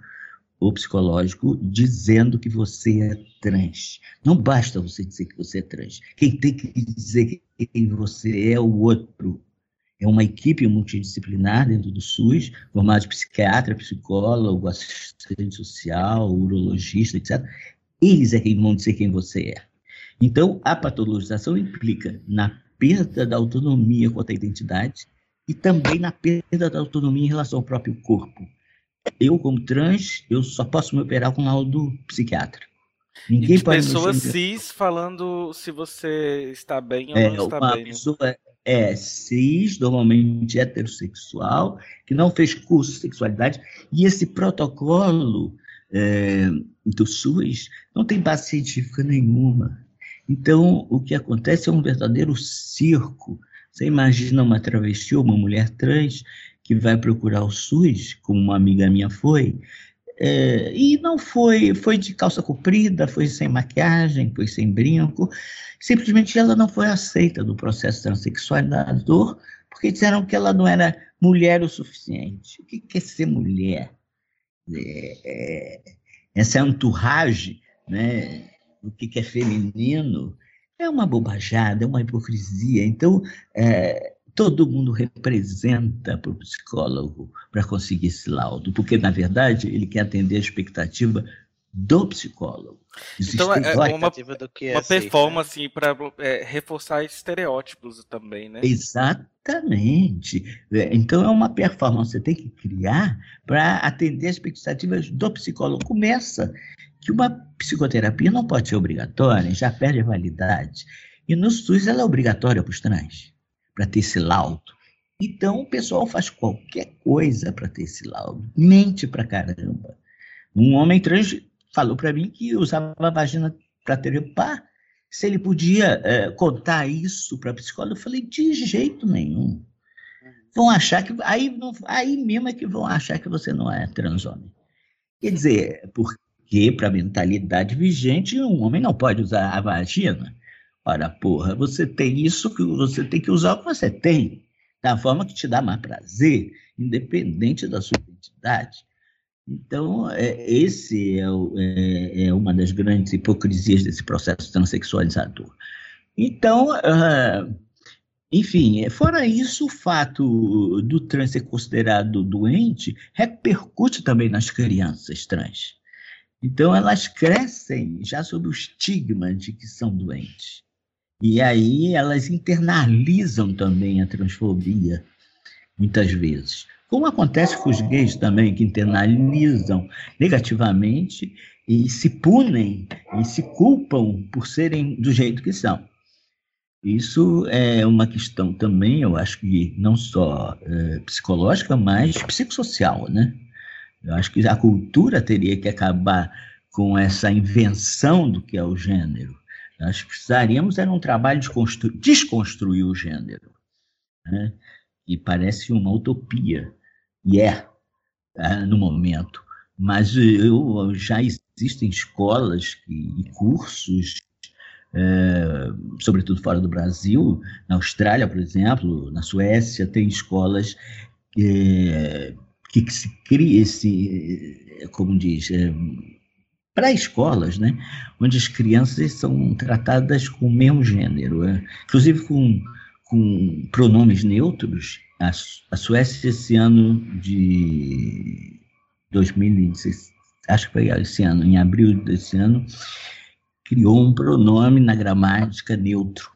[SPEAKER 6] ou psicológico dizendo que você é trans. Não basta você dizer que você é trans. Quem tem que dizer que você é o outro é uma equipe multidisciplinar dentro do SUS, formada de psiquiatra, psicólogo, assistente social, urologista, etc. Eles é quem vão dizer quem você é. Então, a patologização implica na perda da autonomia quanto à identidade e também na perda da autonomia em relação ao próprio corpo. Eu, como trans, eu só posso me operar com laudo psiquiatra.
[SPEAKER 4] Ninguém e pode pessoas cis falando se você está bem ou é, não está
[SPEAKER 6] uma
[SPEAKER 4] bem.
[SPEAKER 6] Né? Pessoa né? É cis, normalmente heterossexual, que não fez curso de sexualidade, e esse protocolo é, do SUS não tem base científica nenhuma. Então, o que acontece é um verdadeiro circo. Você imagina uma travesti ou uma mulher trans que vai procurar o SUS, como uma amiga minha foi, é, e não foi, foi de calça comprida, foi sem maquiagem, foi sem brinco, simplesmente ela não foi aceita no processo transexualizador, porque disseram que ela não era mulher o suficiente. O que é ser mulher? É, é, essa entourage, né? o que é feminino, é uma bobajada, é uma hipocrisia. Então, é, todo mundo representa para o psicólogo para conseguir esse laudo, porque, na verdade, ele quer atender a expectativa do psicólogo.
[SPEAKER 4] então, é uma, uma né? performance né? para é, reforçar estereótipos também, né?
[SPEAKER 6] Exatamente. É, então, é uma performance que você tem que criar para atender as expectativas do psicólogo. Começa que uma psicoterapia não pode ser obrigatória, já perde a validade. E no SUS ela é obrigatória para os trans para ter esse laudo. Então o pessoal faz qualquer coisa para ter esse laudo. Mente pra caramba. Um homem trans falou para mim que usava a vagina para trepar. Se ele podia é, contar isso para psicólogo, eu falei, de jeito nenhum. Vão achar que. Aí, aí mesmo é que vão achar que você não é transhomem. Quer dizer, porque para a mentalidade vigente, um homem não pode usar a vagina. Ora, porra, você tem isso que você tem que usar o que você tem, da forma que te dá mais prazer, independente da sua identidade. Então, é, esse é, o, é, é, uma das grandes hipocrisias desse processo transexualizador. Então, uh, enfim, fora isso, o fato do trans ser considerado doente repercute também nas crianças trans. Então, elas crescem já sob o estigma de que são doentes. E aí elas internalizam também a transfobia, muitas vezes. Como acontece com os gays também, que internalizam negativamente e se punem e se culpam por serem do jeito que são. Isso é uma questão também, eu acho que não só é, psicológica, mas psicossocial, né? Eu acho que a cultura teria que acabar com essa invenção do que é o gênero nós precisaríamos era um trabalho de desconstruir o gênero, né? e parece uma utopia, e é, é no momento. Mas eu, já existem escolas e cursos, é, sobretudo fora do Brasil, na Austrália, por exemplo, na Suécia, tem escolas é, que, que se cria esse, como diz, é, pré-escolas, né, onde as crianças são tratadas com o mesmo gênero, é, inclusive com, com pronomes neutros. A, a Suécia, esse ano de 2016, acho que foi esse ano, em abril desse ano, criou um pronome na gramática neutro,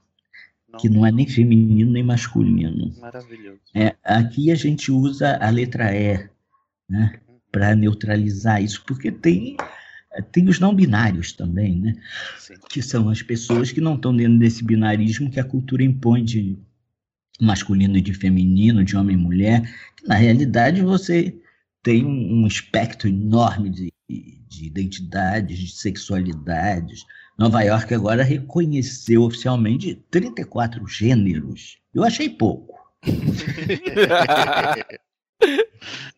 [SPEAKER 6] não. que não é nem feminino nem masculino.
[SPEAKER 5] Maravilhoso.
[SPEAKER 6] É, aqui a gente usa a letra E, né, para neutralizar isso, porque tem tem os não binários também, né? Sim. Que são as pessoas que não estão dentro desse binarismo que a cultura impõe de masculino e de feminino, de homem e mulher. Na realidade, você tem um, espectro enorme de, de identidades, de sexualidades. Nova York agora reconheceu oficialmente 34 gêneros. Eu achei pouco.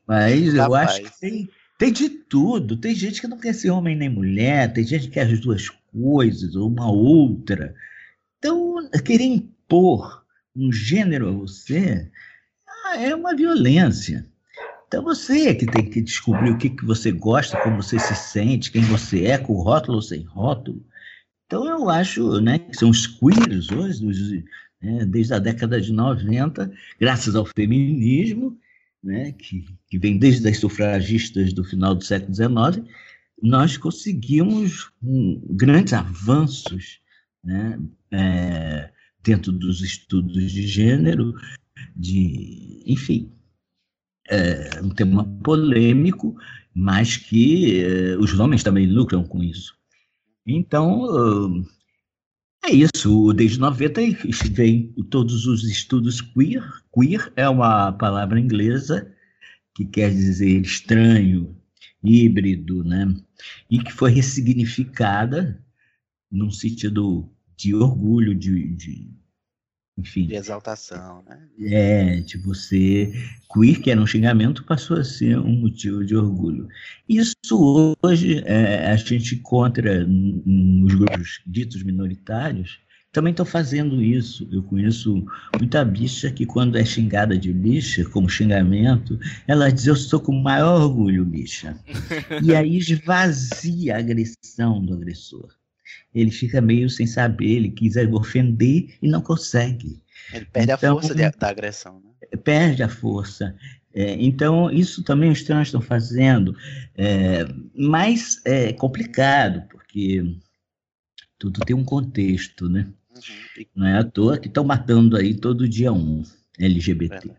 [SPEAKER 6] Mas eu acho que tem tem de tudo. Tem gente que não quer ser homem nem mulher, tem gente que quer as duas coisas, ou uma outra. Então, querer impor um gênero a você ah, é uma violência. Então você é que tem que descobrir o que, que você gosta, como você se sente, quem você é, com rótulo ou sem rótulo. Então eu acho né, que são os queers hoje, né, desde a década de 90, graças ao feminismo, né, que, que vem desde as sufragistas do final do século XIX, nós conseguimos um, grandes avanços né, é, dentro dos estudos de gênero, de, enfim, é um tema polêmico, mas que é, os homens também lucram com isso. Então, é isso. Desde 90 vem todos os estudos queer. Queer é uma palavra inglesa que quer dizer estranho, híbrido, né? E que foi ressignificada num sentido de orgulho, de, de enfim.
[SPEAKER 5] De exaltação, né?
[SPEAKER 6] É, de você. Queer, que era um xingamento, passou a ser um motivo de orgulho. Isso hoje é, a gente encontra nos grupos ditos minoritários, também estão fazendo isso. Eu conheço muita bicha que, quando é xingada de bicha, como xingamento, ela diz: Eu sou com o maior orgulho, bicha. e aí esvazia a agressão do agressor ele fica meio sem saber, ele quiser ofender e não consegue.
[SPEAKER 5] Ele perde então, a força de, da agressão. Né?
[SPEAKER 6] Perde a força. É, então, isso também os trans estão fazendo, é, mas é complicado, porque tudo tem um contexto, né? Uhum. Não é à toa que estão matando aí todo dia um LGBT.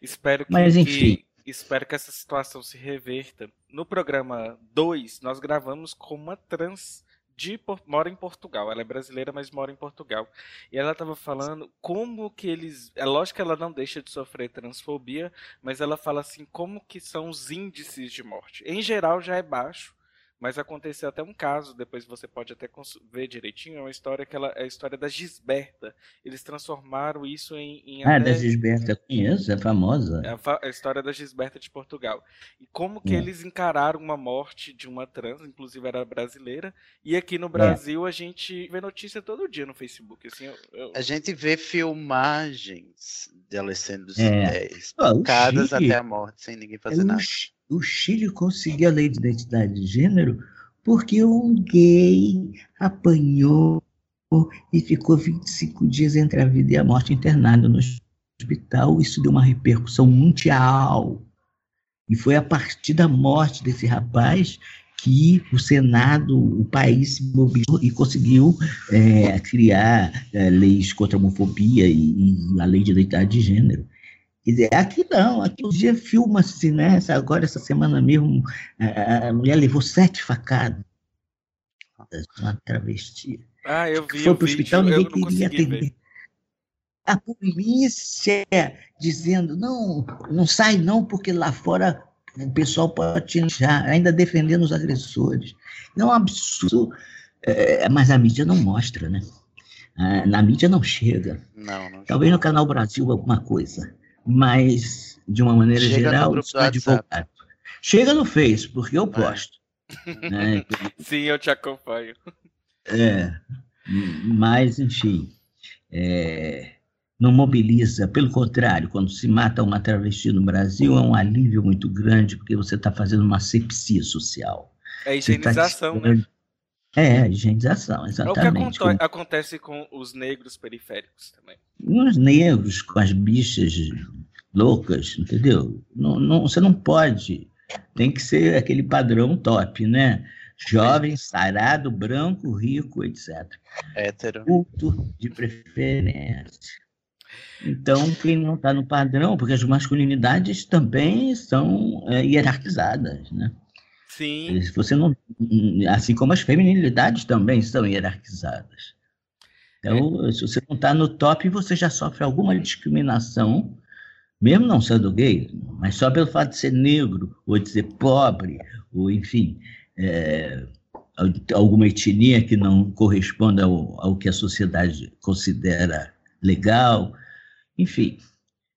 [SPEAKER 4] Espero que, mas, enfim. Que, espero que essa situação se reverta. No programa 2, nós gravamos com uma trans de mora em Portugal. Ela é brasileira, mas mora em Portugal. E ela estava falando como que eles, é lógico que ela não deixa de sofrer transfobia, mas ela fala assim como que são os índices de morte. Em geral já é baixo, mas aconteceu até um caso, depois você pode até ver direitinho, é uma história que ela é a história da Gisberta. Eles transformaram isso em. em
[SPEAKER 6] ah, até, da Gisberta, conheço, é famosa.
[SPEAKER 4] É a, a, história da Gisberta de Portugal. E como que é. eles encararam uma morte de uma trans, inclusive era brasileira, e aqui no é. Brasil é. a gente vê notícia todo dia no Facebook. Assim, eu, eu...
[SPEAKER 5] A gente vê filmagens dela sendo é. espancadas até a morte, sem ninguém fazer nada
[SPEAKER 6] o Chile conseguiu a lei de identidade de gênero porque um gay apanhou e ficou 25 dias entre a vida e a morte internado no hospital. Isso deu uma repercussão mundial. E foi a partir da morte desse rapaz que o Senado, o país se mobilizou e conseguiu é, criar é, leis contra a homofobia e, e, a lei de identidade de gênero. Quer dizer, aqui não, aqui o dia filma-se, né? Agora, essa semana mesmo, a mulher levou sete facadas. Uma travesti.
[SPEAKER 4] Ah, eu vi. Foi
[SPEAKER 6] para o hospital, ninguém queria atender. Ver. A polícia dizendo: não, não sai não, porque lá fora o pessoal pode te inchar, ainda defendendo os agressores. Não é um absurdo. É, mas a mídia não mostra, né? Na mídia não chega.
[SPEAKER 5] Não, não
[SPEAKER 6] Talvez no Canal Brasil alguma coisa mas de uma maneira Chega geral, advogado. Chega no Face, porque eu é. posto.
[SPEAKER 4] É. Né? Sim, eu te acompanho.
[SPEAKER 6] É, mas, enfim, é, não mobiliza. Pelo contrário, quando se mata uma travesti no Brasil, é um alívio muito grande, porque você está fazendo uma sepsia social.
[SPEAKER 4] É tá higienização, tá né?
[SPEAKER 6] É, higienização, exatamente.
[SPEAKER 4] É o que acontece com os negros periféricos também.
[SPEAKER 6] Os negros com as bichas loucas, entendeu? Não, não, você não pode. Tem que ser aquele padrão top, né? Jovem, sarado, branco, rico, etc.
[SPEAKER 5] Hétero.
[SPEAKER 6] Culto de preferência. Então, quem não está no padrão, porque as masculinidades também são é, hierarquizadas, né?
[SPEAKER 4] Sim.
[SPEAKER 6] Você não, assim como as feminilidades também são hierarquizadas. Então, é. se você não está no top, você já sofre alguma discriminação, mesmo não sendo gay, mas só pelo fato de ser negro, ou de ser pobre, ou enfim, é, alguma etnia que não corresponda ao, ao que a sociedade considera legal, enfim,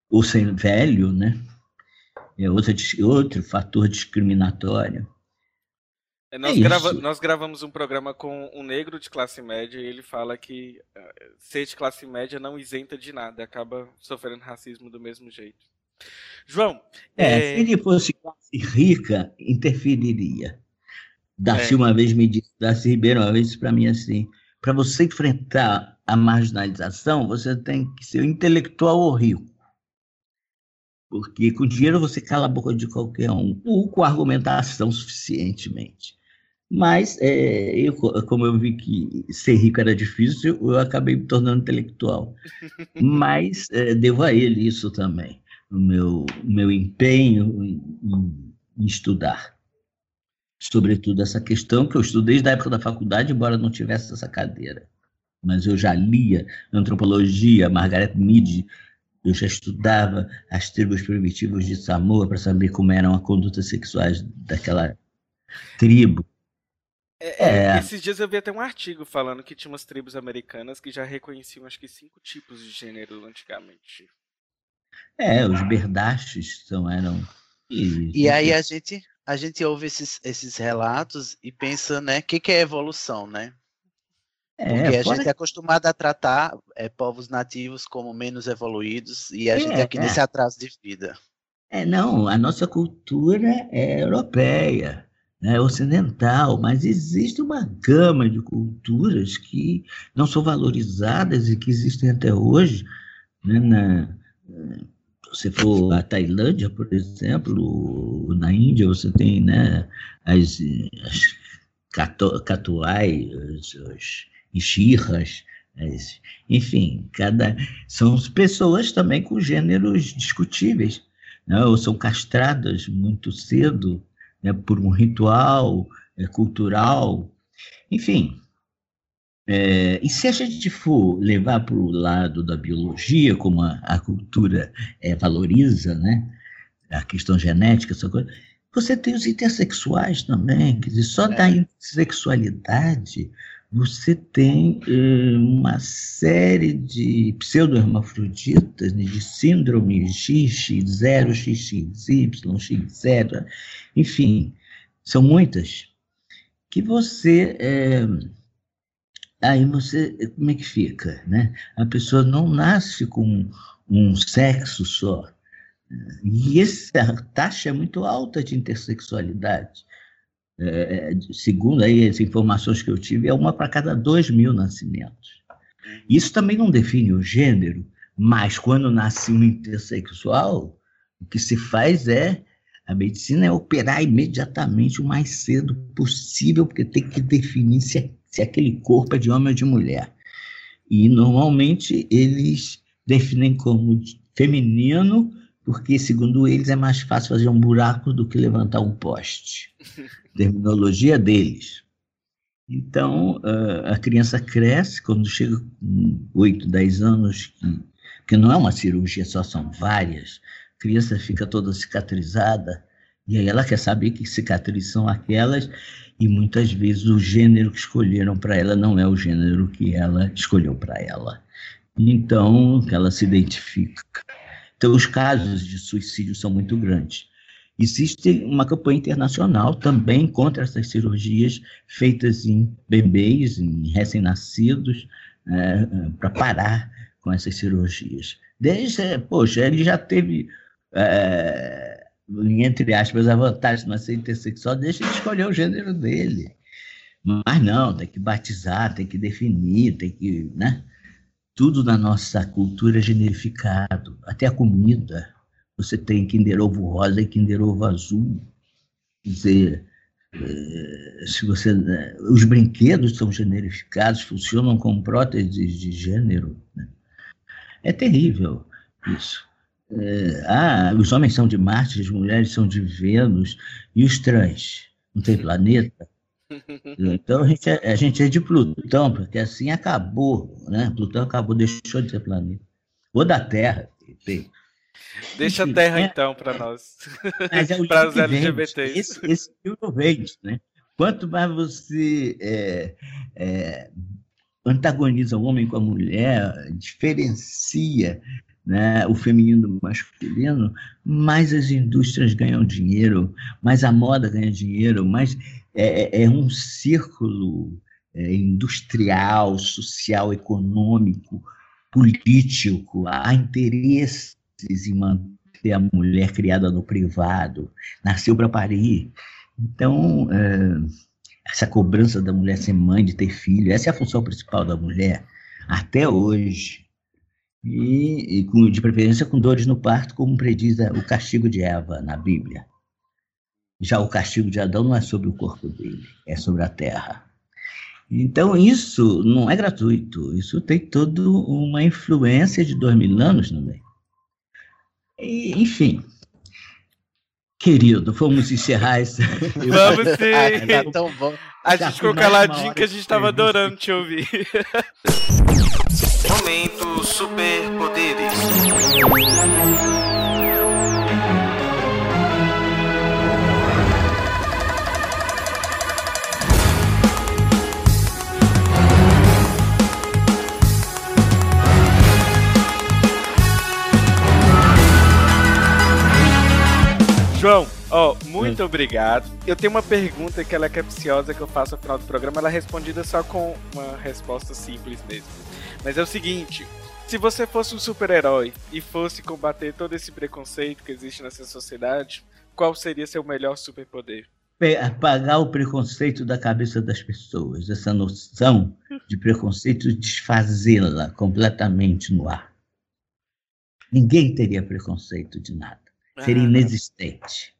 [SPEAKER 6] ou ser velho, né? É outro, outro fator discriminatório.
[SPEAKER 4] É, nós, é grava nós, gravamos um programa com um negro de classe média e ele fala que uh, ser de classe média não isenta de nada, acaba sofrendo racismo do mesmo jeito. João.
[SPEAKER 6] É, é... se ele fosse classe rica, interferiria. Darcy é. uma vez me disse, Darcy Ribeiro uma vez para mim assim, para você enfrentar a marginalização, você tem que ser intelectual ou rico. Porque com dinheiro você cala a boca de qualquer um, ou com argumentação suficientemente. Mas, é, eu, como eu vi que ser rico era difícil, eu acabei me tornando intelectual. Mas é, devo a ele isso também, o meu, meu empenho em, em, estudar. Sobretudo essa questão que eu estudei desde a época da faculdade, embora não tivesse essa cadeira. Mas eu já lia antropologia, Margaret Mead, eu já estudava as tribos primitivas de Samoa para saber como eram as condutas sexuais daquela tribo.
[SPEAKER 4] É, é, é. Esses dias eu vi até um artigo falando que tinha umas tribos americanas que já reconheciam acho que cinco tipos de gênero antigamente.
[SPEAKER 6] É, os berdachos são, eram.
[SPEAKER 5] E, e aí a gente, a gente ouve esses, esses relatos e pensa, né, o que, que é evolução, né? É, Porque a pode... gente é acostumado a tratar é, povos nativos como menos evoluídos e a é, gente aqui é. nesse atraso de vida.
[SPEAKER 6] É, não, a nossa cultura é europeia né, ocidental, mas existe uma gama de culturas que não são valorizadas e que existem até hoje. Né, na, se for a Tailândia, por exemplo, na Índia você tem né, as, as catuai, os, enxirras, as, enfim, cada são pessoas também com gêneros discutíveis, né, ou são castradas muito cedo, né, por um ritual é, cultural, enfim. É, e se a gente for levar para o lado da biologia, como a, a cultura é, valoriza, né, a questão genética, essa coisa, você tem os intersexuais também, quer dizer, só é. da intersexualidade você tem eh, uma série de pseudohermafroditas, né, de síndrome XX0, XXY, XZ, enfim, são muitas, que você. É, aí você. Como é que fica? Né? A pessoa não nasce com um sexo só. E essa taxa é muito alta de intersexualidade é, segundo aí as informações que eu tive, é uma para cada dois mil nascimentos. Isso também não define o gênero, mas quando nasce um intersexual, o que se faz é a medicina é operar imediatamente o mais cedo possível, porque tem que definir se, é, se aquele corpo é de homem ou de mulher. E normalmente eles definem como feminino, porque segundo eles é mais fácil fazer um buraco do que levantar um poste. terminologia deles. Então, a criança cresce, quando chega com 8, 10 anos, que, não é uma cirurgia só, são várias, a criança fica toda cicatrizada, e aí ela quer saber que cicatrizes são aquelas, e muitas vezes o gênero que escolheram para ela não é o gênero que ela escolheu para ela. Então, ela se identifica. Então, os casos de suicídio são muito grandes. Existe uma campanha internacional também contra essas cirurgias feitas em bebês, em recém-nascidos, é, para parar com essas cirurgias. Desde, poxa, ele já teve, é, entre aspas, a vantagem de nascer intersexual, deixa ele escolher o gênero dele. Mas não, tem que batizar, tem que definir, tem que. Né? Tudo na nossa cultura é generificado, até a comida. Você tem Kinder Ovo rosa e Kinder Ovo azul. Quer dizer, é, se você, né, os brinquedos são generificados, funcionam como próteses de gênero. Né? É terrível isso. É, ah, os homens são de Marte, as mulheres são de Vênus, e os trans? Não tem planeta? Então a gente, é, a gente é de Plutão, porque assim acabou, né? Plutão acabou, deixou de ser planeta. Ou da Terra, tem.
[SPEAKER 4] Deixa a terra, é, então, para nós. É para os LGBTs.
[SPEAKER 6] Esse, esse livro vende, né? Quanto mais você é, é, antagoniza o homem com a mulher, diferencia né, o feminino do masculino, mais as indústrias ganham dinheiro, mais a moda ganha dinheiro, mais é, é, é um círculo é, industrial, social, econômico, político, há interesse em manter a mulher criada no privado, nasceu para parir. Então, é, essa cobrança da mulher ser mãe, de ter filho, essa é a função principal da mulher, até hoje. E, e com, de preferência com dores no parto, como prediz o castigo de Eva na Bíblia. Já o castigo de Adão não é sobre o corpo dele, é sobre a terra. Então, isso não é gratuito, isso tem toda uma influência de dois mil anos também. E, enfim, querido, vamos encerrar isso.
[SPEAKER 4] Vamos sim!
[SPEAKER 5] tá tão bom.
[SPEAKER 4] A gente ficou caladinho que a gente estava adorando te ouvir.
[SPEAKER 3] Momento Superpoderes.
[SPEAKER 4] João, ó, muito obrigado. Eu tenho uma pergunta que ela é capciosa que eu faço no final do programa, ela é respondida só com uma resposta simples mesmo. Mas é o seguinte, se você fosse um super-herói e fosse combater todo esse preconceito que existe nessa sociedade, qual seria seu melhor superpoder?
[SPEAKER 6] Apagar o preconceito da cabeça das pessoas, essa noção de preconceito, desfazê-la completamente no ar. Ninguém teria preconceito de nada. Seria
[SPEAKER 4] Ah.
[SPEAKER 6] inexistente.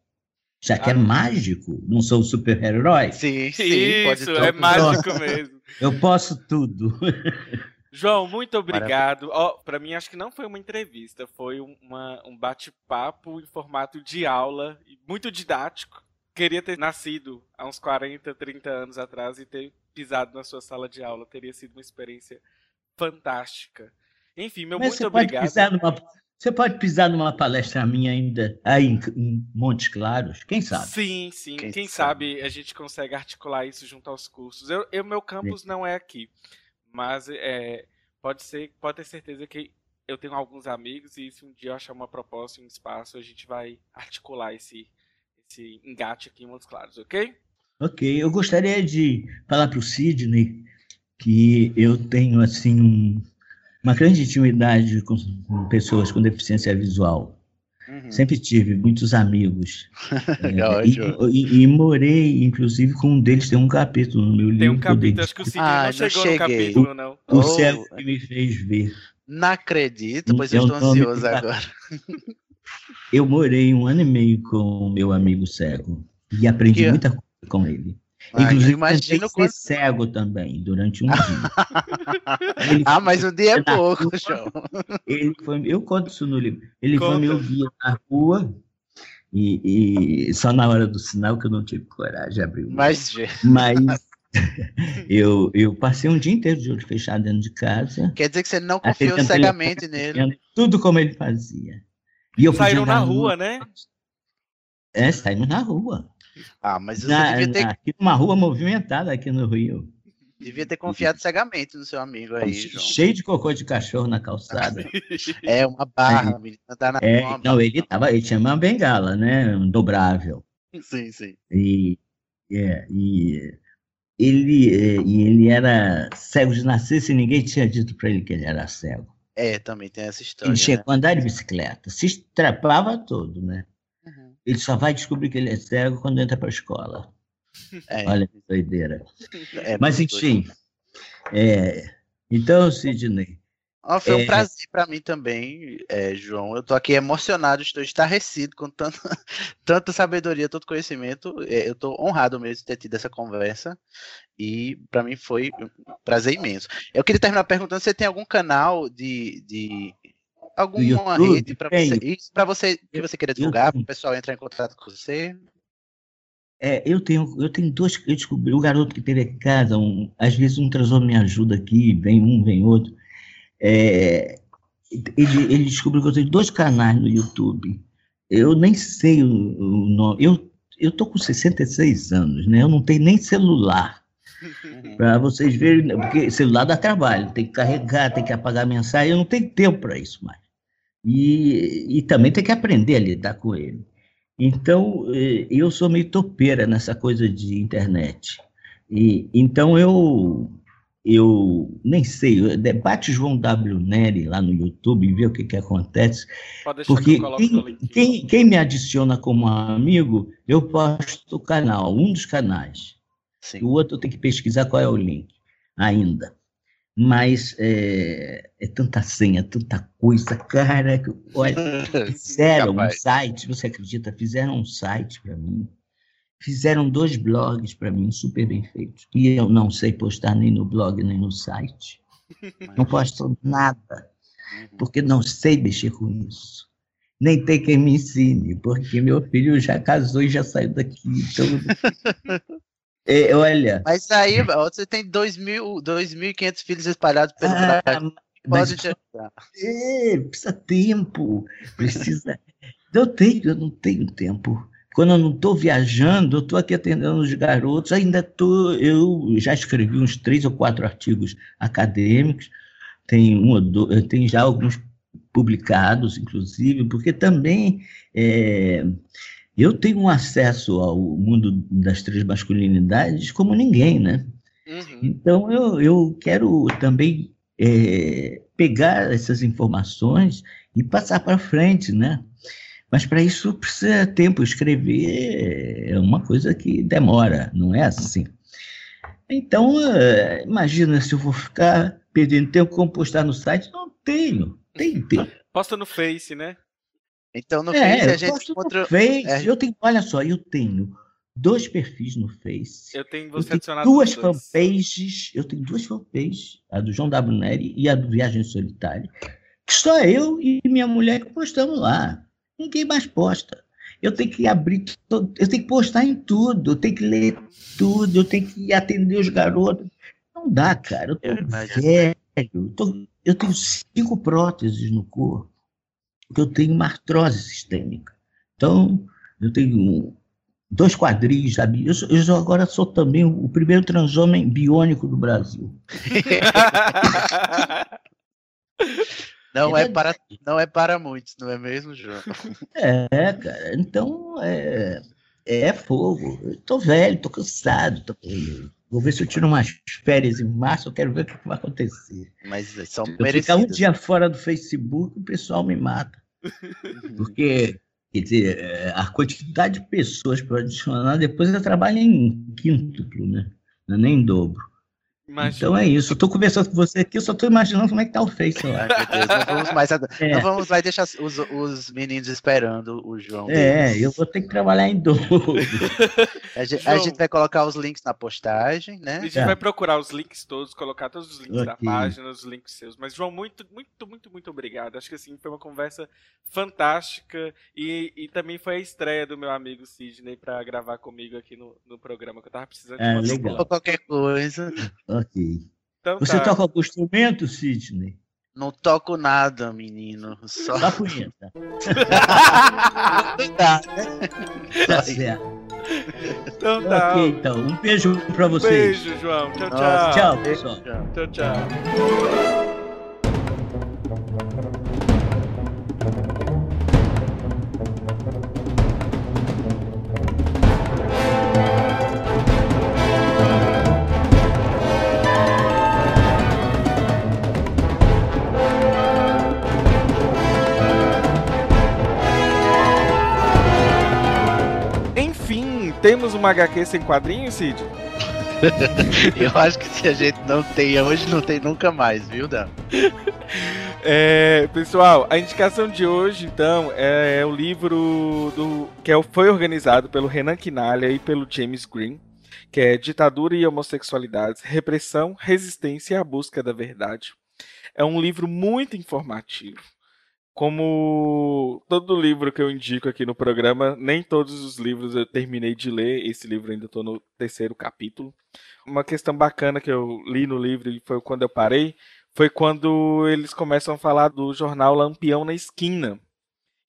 [SPEAKER 6] Já que é
[SPEAKER 4] Ah.
[SPEAKER 6] mágico, não sou super-herói,
[SPEAKER 5] Sim, sim, pode
[SPEAKER 4] Isso, é mágico mesmo.
[SPEAKER 6] eu posso tudo.
[SPEAKER 4] João, muito obrigado. Ó, para mim acho que não foi uma entrevista, foi um- uma, um bate-papo em formato de aula, e muito didático. Queria ter nascido há uns 40, 30 anos atrás e ter pisado na sua sala de aula. Teria sido uma experiência fantástica. Enfim, meu
[SPEAKER 6] Mas
[SPEAKER 4] muito
[SPEAKER 6] você pode,
[SPEAKER 4] obrigado.
[SPEAKER 6] pisar numa, você pode pisar numa palestra minha ainda aí em, em Montes Claros, quem sabe?
[SPEAKER 4] Sim, sim.
[SPEAKER 5] Quem
[SPEAKER 4] Quem,
[SPEAKER 5] sabe?
[SPEAKER 4] sabe? a gente consegue articular isso junto aos cursos. Eu, eu- meu campus não é aqui, mas é, pode ser, pode ter certeza que eu tenho alguns amigos e se um dia eu achar uma proposta um espaço, a gente vai articular esse, esse engate aqui em Montes Claros, ok?
[SPEAKER 6] Ok, eu gostaria de falar para o Sidney que eu tenho assim um- uma grande intimidade com com pessoas com deficiência visual.
[SPEAKER 5] Uhum.
[SPEAKER 6] Sempre tive muitos amigos. É,
[SPEAKER 5] ótimo.
[SPEAKER 6] e, e- e morei, inclusive, com um deles, tem um capítulo no meu livro.
[SPEAKER 4] Tem um capítulo, acho que o Sidney
[SPEAKER 5] Ah,
[SPEAKER 4] não chegou
[SPEAKER 5] cheguei.
[SPEAKER 4] no capítulo, não.
[SPEAKER 6] O
[SPEAKER 5] Oh.
[SPEAKER 6] céu que me fez ver.
[SPEAKER 5] Não acredito, pois
[SPEAKER 6] É
[SPEAKER 5] eu
[SPEAKER 6] o
[SPEAKER 5] estou
[SPEAKER 6] nome
[SPEAKER 5] ansioso agora.
[SPEAKER 6] Eu morei um ano e meio com o meu amigo cego e aprendi
[SPEAKER 5] Que-
[SPEAKER 6] muita coisa com ele.
[SPEAKER 5] Ah,
[SPEAKER 6] Inclusive,
[SPEAKER 5] imagino
[SPEAKER 6] tentei
[SPEAKER 5] quanto.
[SPEAKER 6] ser cego também, durante um dia. Ele
[SPEAKER 5] Ah, mas um dia é pouco,
[SPEAKER 6] rua.
[SPEAKER 5] João.
[SPEAKER 6] Ele foi, eu conto isso no livro. Ele foi me
[SPEAKER 4] Conta.
[SPEAKER 6] ouvir na rua e, e só na hora do sinal que eu não tive coragem de abrir.
[SPEAKER 5] Mas,
[SPEAKER 6] Mas eu, eu passei um dia inteiro de olho fechado dentro de casa,
[SPEAKER 5] quer dizer que você não confiou cegamente nele.
[SPEAKER 6] tudo como ele fazia. E eu
[SPEAKER 4] Saíram na rua,
[SPEAKER 6] nu-
[SPEAKER 4] né?
[SPEAKER 6] É, saímos na rua.
[SPEAKER 5] Ah, mas você
[SPEAKER 6] Na,
[SPEAKER 5] devia, ter,
[SPEAKER 6] aqui numa rua movimentada aqui no Rio.
[SPEAKER 5] devia ter confiado cegamente no seu amigo aí, João.
[SPEAKER 6] cheio de cocô de cachorro na calçada.
[SPEAKER 5] É uma barra, menina. Tá na
[SPEAKER 6] É, não, ele tava, ele tinha uma bengala, né? Um dobrável.
[SPEAKER 5] Sim, sim.
[SPEAKER 6] E, é, e ele, é, e ele era cego de nascença e ninguém tinha dito para ele que ele era cego.
[SPEAKER 5] É, também tem essa história.
[SPEAKER 6] Ele
[SPEAKER 5] né?
[SPEAKER 6] chegou a andar de bicicleta, se estrapava todo, né? Ele só vai descobrir que ele é cego quando entra para a escola.
[SPEAKER 5] É,
[SPEAKER 6] Olha que doideira.
[SPEAKER 5] é
[SPEAKER 6] Mas, enfim. é, então, Sidney,
[SPEAKER 5] Ó, foi um
[SPEAKER 6] É.
[SPEAKER 5] prazer para mim também, é, João. Eu tô aqui emocionado, estou estarrecido com tanto, tanta sabedoria, tanto conhecimento. É, eu tô honrado mesmo de ter tido essa conversa e para mim foi um prazer imenso. Eu queria terminar perguntando se você tem algum canal de, de alguma rede para você, para você que você queira divulgar, para o pessoal entrar em contato com você.
[SPEAKER 6] É, eu tenho, eu tenho dois. Eu descobri um garoto que teve aqui em casa, um, às vezes um transou me ajuda aqui, vem um, vem outro. É, ele, ele descobriu que eu tenho dois canais no YouTube. Eu nem sei o, o nome. Eu eu tô com 66 anos, né? Eu não tenho nem celular para vocês verem, porque celular dá trabalho, tem que carregar, tem que apagar mensagem, eu não tenho tempo para isso mais. E, e também tem que aprender a lidar com ele. Então, eh, eu sou meio topeira nessa coisa de internet. E, então, eu, eu nem sei, debate João W. Neri lá no YouTube, ver o que, que acontece. Porque quem, quem, quem, me adiciona como amigo, eu posto o canal, um dos canais. Sim. O outro tem que pesquisar qual é o link ainda. Mas é, é tanta senha, tanta coisa, cara. Olha, fizeram um site, você acredita? Fizeram um site para mim Fizeram dois blogs para mim, super bem feitos. E eu não sei postar nem no blog, nem no site. Não posto nada, porque não sei mexer com isso. Nem tem quem me ensine, porque meu filho já casou e já saiu daqui. Então, é, olha.
[SPEAKER 5] Mas aí, você tem 2.500 filhos espalhados pelo ah, Brasil. Pode te ajudar.
[SPEAKER 6] É, precisa tempo. Precisa. eu tenho, eu não tenho tempo. Quando eu não estou viajando, eu estou aqui atendendo os garotos, ainda estou. Eu já escrevi uns três ou quatro artigos acadêmicos, tem, um, dois, tem já alguns publicados, inclusive, porque também é, eu tenho um acesso ao mundo das três masculinidades como ninguém, né? Uhum. Então eu, eu quero também é, pegar essas informações e passar para frente, né? Mas para isso precisa tempo. Escrever é uma coisa que demora, não é assim. Então, eh, imagina se eu vou ficar perdendo tempo com postar no site. Não tenho, tem tempo.
[SPEAKER 4] Posta no Face, né?
[SPEAKER 5] Então no é, Face a gente
[SPEAKER 6] encontra. No Face, é. Eu tenho, olha só, eu tenho dois perfis no Face.
[SPEAKER 4] Eu tenho você
[SPEAKER 6] eu
[SPEAKER 4] tenho
[SPEAKER 6] duas fanpages. Eu tenho duas fanpages, a do João W. Neri e a do Viagem Solitária. Que só eu e minha mulher que postamos lá. Ninguém mais posta. Eu tenho que abrir, eu tenho que postar em tudo, eu tenho que ler tudo, eu tenho que atender os garotos. Não dá, cara. Eu tô eu velho. Eu, tô, eu tenho cinco próteses no corpo, porque eu tenho uma artrose sistêmica. Então, eu tenho dois quadris, sabe? Eu, sou, eu agora sou também o primeiro transhomem biônico do Brasil.
[SPEAKER 5] Não é, para, não é para muitos, não é mesmo, João?
[SPEAKER 6] É, cara. Então, é, é fogo. Eu tô velho, tô cansado. Tô... Vou ver se eu tiro umas férias em março, eu quero ver o que vai acontecer.
[SPEAKER 5] Mas são
[SPEAKER 6] eu ficar um dia fora do Facebook, o pessoal me mata. Porque, quer dizer, é, a quantidade de pessoas para adicionar, depois eu trabalho em quíntuplo, né? Não é nem em dobro. Imagina. Então é isso. Eu tô conversando com você aqui, eu só tô imaginando como é que tá o Face
[SPEAKER 5] lá. Não vamos mais. É. Não vamos mais deixar os, os meninos esperando o João.
[SPEAKER 6] É, deles. eu vou ter que trabalhar em dobro.
[SPEAKER 5] a, gente, a, gente, vai colocar os links na postagem, né?
[SPEAKER 4] A gente é. vai procurar os links todos, colocar todos os links okay. da página, os links seus. Mas, João, muito, muito, muito, muito obrigado. Acho que assim, foi uma conversa fantástica e, e também foi a estreia do meu amigo Sidney para gravar comigo aqui no, no programa que eu tava precisando
[SPEAKER 6] é, de legal.
[SPEAKER 5] qualquer coisa.
[SPEAKER 6] Ok. Então, Você tá. toca algum instrumento, Sidney?
[SPEAKER 5] Não toco nada, menino. Só.
[SPEAKER 6] Dá punheta.
[SPEAKER 5] tá,
[SPEAKER 6] tá certo.
[SPEAKER 4] Então tá.
[SPEAKER 6] Ok, então. Um beijo pra vocês.
[SPEAKER 4] Beijo, João. Tchau, tchau.
[SPEAKER 6] Nossa, tchau, pessoal.
[SPEAKER 4] Tchau, tchau. Temos uma HQ sem quadrinhos, Cid?
[SPEAKER 5] Eu acho que se a gente não tem hoje, não tem nunca mais, viu, Dan?
[SPEAKER 4] É, pessoal, a indicação de hoje, então, é, é o livro do que é, foi organizado pelo Renan Quinalha e pelo James Green, que é Ditadura e Homossexualidades, Repressão, Resistência e a Busca da Verdade. É um livro muito informativo. Como todo livro que eu indico aqui no programa, nem todos os livros eu terminei de ler. Esse livro ainda estou no terceiro capítulo. Uma questão bacana que eu li no livro e foi quando eu parei, foi quando eles começam a falar do jornal Lampião na Esquina.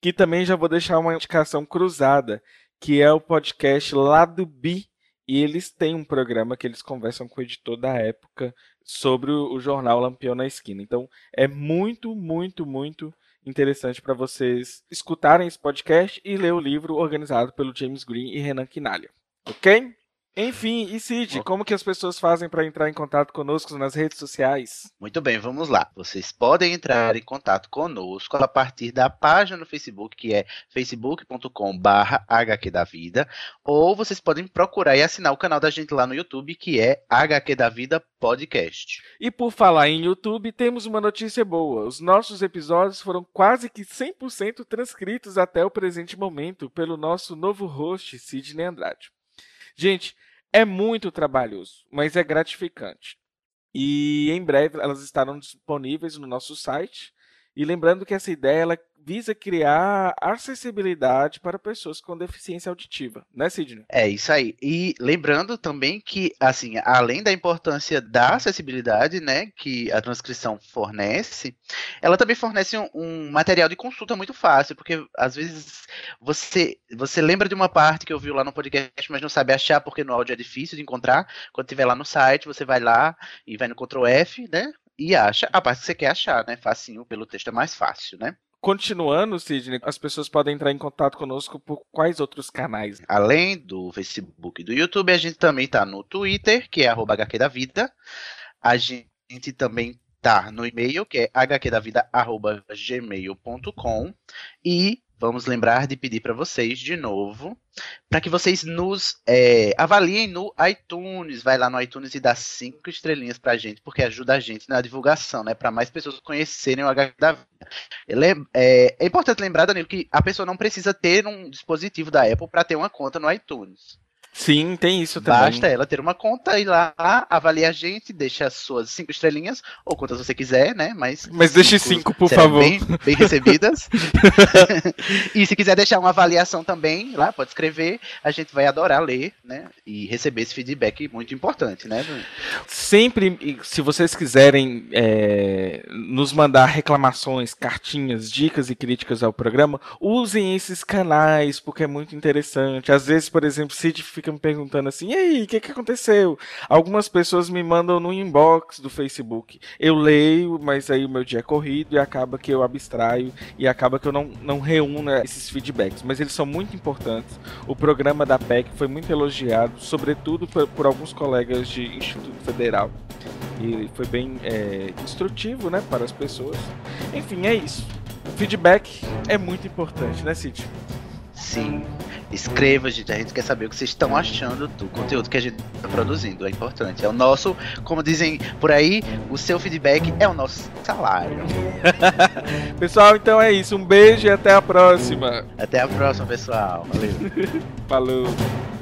[SPEAKER 4] Que também já vou deixar uma indicação cruzada, que é o podcast Lado Bi. E eles têm um programa que eles conversam com o editor da época sobre o jornal Lampião na Esquina. Então é muito, muito, muito interessante para vocês escutarem esse podcast e ler o livro organizado pelo James Green e Renan Quinalha. Ok? Enfim, e Cid, como que as pessoas fazem para entrar em contato conosco nas redes sociais?
[SPEAKER 5] Muito bem, vamos lá. Vocês podem entrar em contato conosco a partir da página no Facebook, que é facebook.com/barra HQ da Vida, ou vocês podem procurar e assinar o canal da gente lá no YouTube, que é HQ da Vida Podcast.
[SPEAKER 4] E por falar em YouTube, temos uma notícia boa. Os nossos episódios foram quase que 100% transcritos até o presente momento pelo nosso novo host, Sidney Andrade. Gente, é muito trabalhoso, mas é gratificante. E em breve elas estarão disponíveis no nosso site. E lembrando que essa ideia ela visa criar acessibilidade para pessoas com deficiência auditiva, né, Sidney?
[SPEAKER 5] É isso aí. E lembrando também que, assim, além da importância da acessibilidade, né, que a transcrição fornece, ela também fornece um, um material de consulta muito fácil, porque às vezes você você lembra de uma parte que ouviu lá no podcast, mas não sabe achar porque no áudio é difícil de encontrar. Quando tiver lá no site, você vai lá e vai no Ctrl F, né? E acha a parte que você quer achar, né? Facinho, pelo texto é mais fácil, né?
[SPEAKER 4] Continuando, Sidney, as pessoas podem entrar em contato conosco por quais outros canais?
[SPEAKER 5] Além do Facebook e do YouTube, a gente também está no Twitter, que é arroba HQ da Vida. A gente também tá no e-mail, que é hqdavida.gmail.com. E vamos lembrar de pedir para vocês de novo para que vocês nos é, avaliem no iTunes. Vai lá no iTunes e dá cinco estrelinhas para a gente, porque ajuda a gente na divulgação, né? Para mais pessoas conhecerem o HQ da vida. É, é, importante lembrar, Danilo, que a pessoa não precisa ter um dispositivo da Apple para ter uma conta no iTunes.
[SPEAKER 4] Sim, tem isso também.
[SPEAKER 5] Basta ela ter uma conta e lá avalia a gente, deixa as suas cinco estrelinhas, ou quantas você quiser, né? Mas,
[SPEAKER 4] Mas deixe cinco, por favor.
[SPEAKER 5] Bem, bem recebidas. e se quiser deixar uma avaliação também, lá, pode escrever. A gente vai adorar ler, né? E receber esse feedback muito importante, né?
[SPEAKER 4] Sempre, se vocês quiserem é, nos mandar reclamações, cartinhas, dicas e críticas ao programa, usem esses canais, porque é muito interessante. Às vezes, por exemplo, se fica me perguntando assim: e aí, o que, que aconteceu? Algumas pessoas me mandam no inbox do Facebook. Eu leio, mas aí o meu dia é corrido e acaba que eu abstraio e acaba que eu não, não reúno esses feedbacks. Mas eles são muito importantes. O programa da PEC foi muito elogiado, sobretudo por, por alguns colegas de Instituto Federal. E foi bem é, instrutivo né, para as pessoas. Enfim, é isso. Feedback é muito importante, né, Cid?
[SPEAKER 5] Sim. Escreva, gente. A gente quer saber o que vocês estão achando do conteúdo que a gente está produzindo. É importante. É o nosso, como dizem por aí, o seu feedback é o nosso salário.
[SPEAKER 4] pessoal, então é isso. Um beijo e até a próxima.
[SPEAKER 5] Até a próxima, pessoal. Valeu.
[SPEAKER 4] Falou.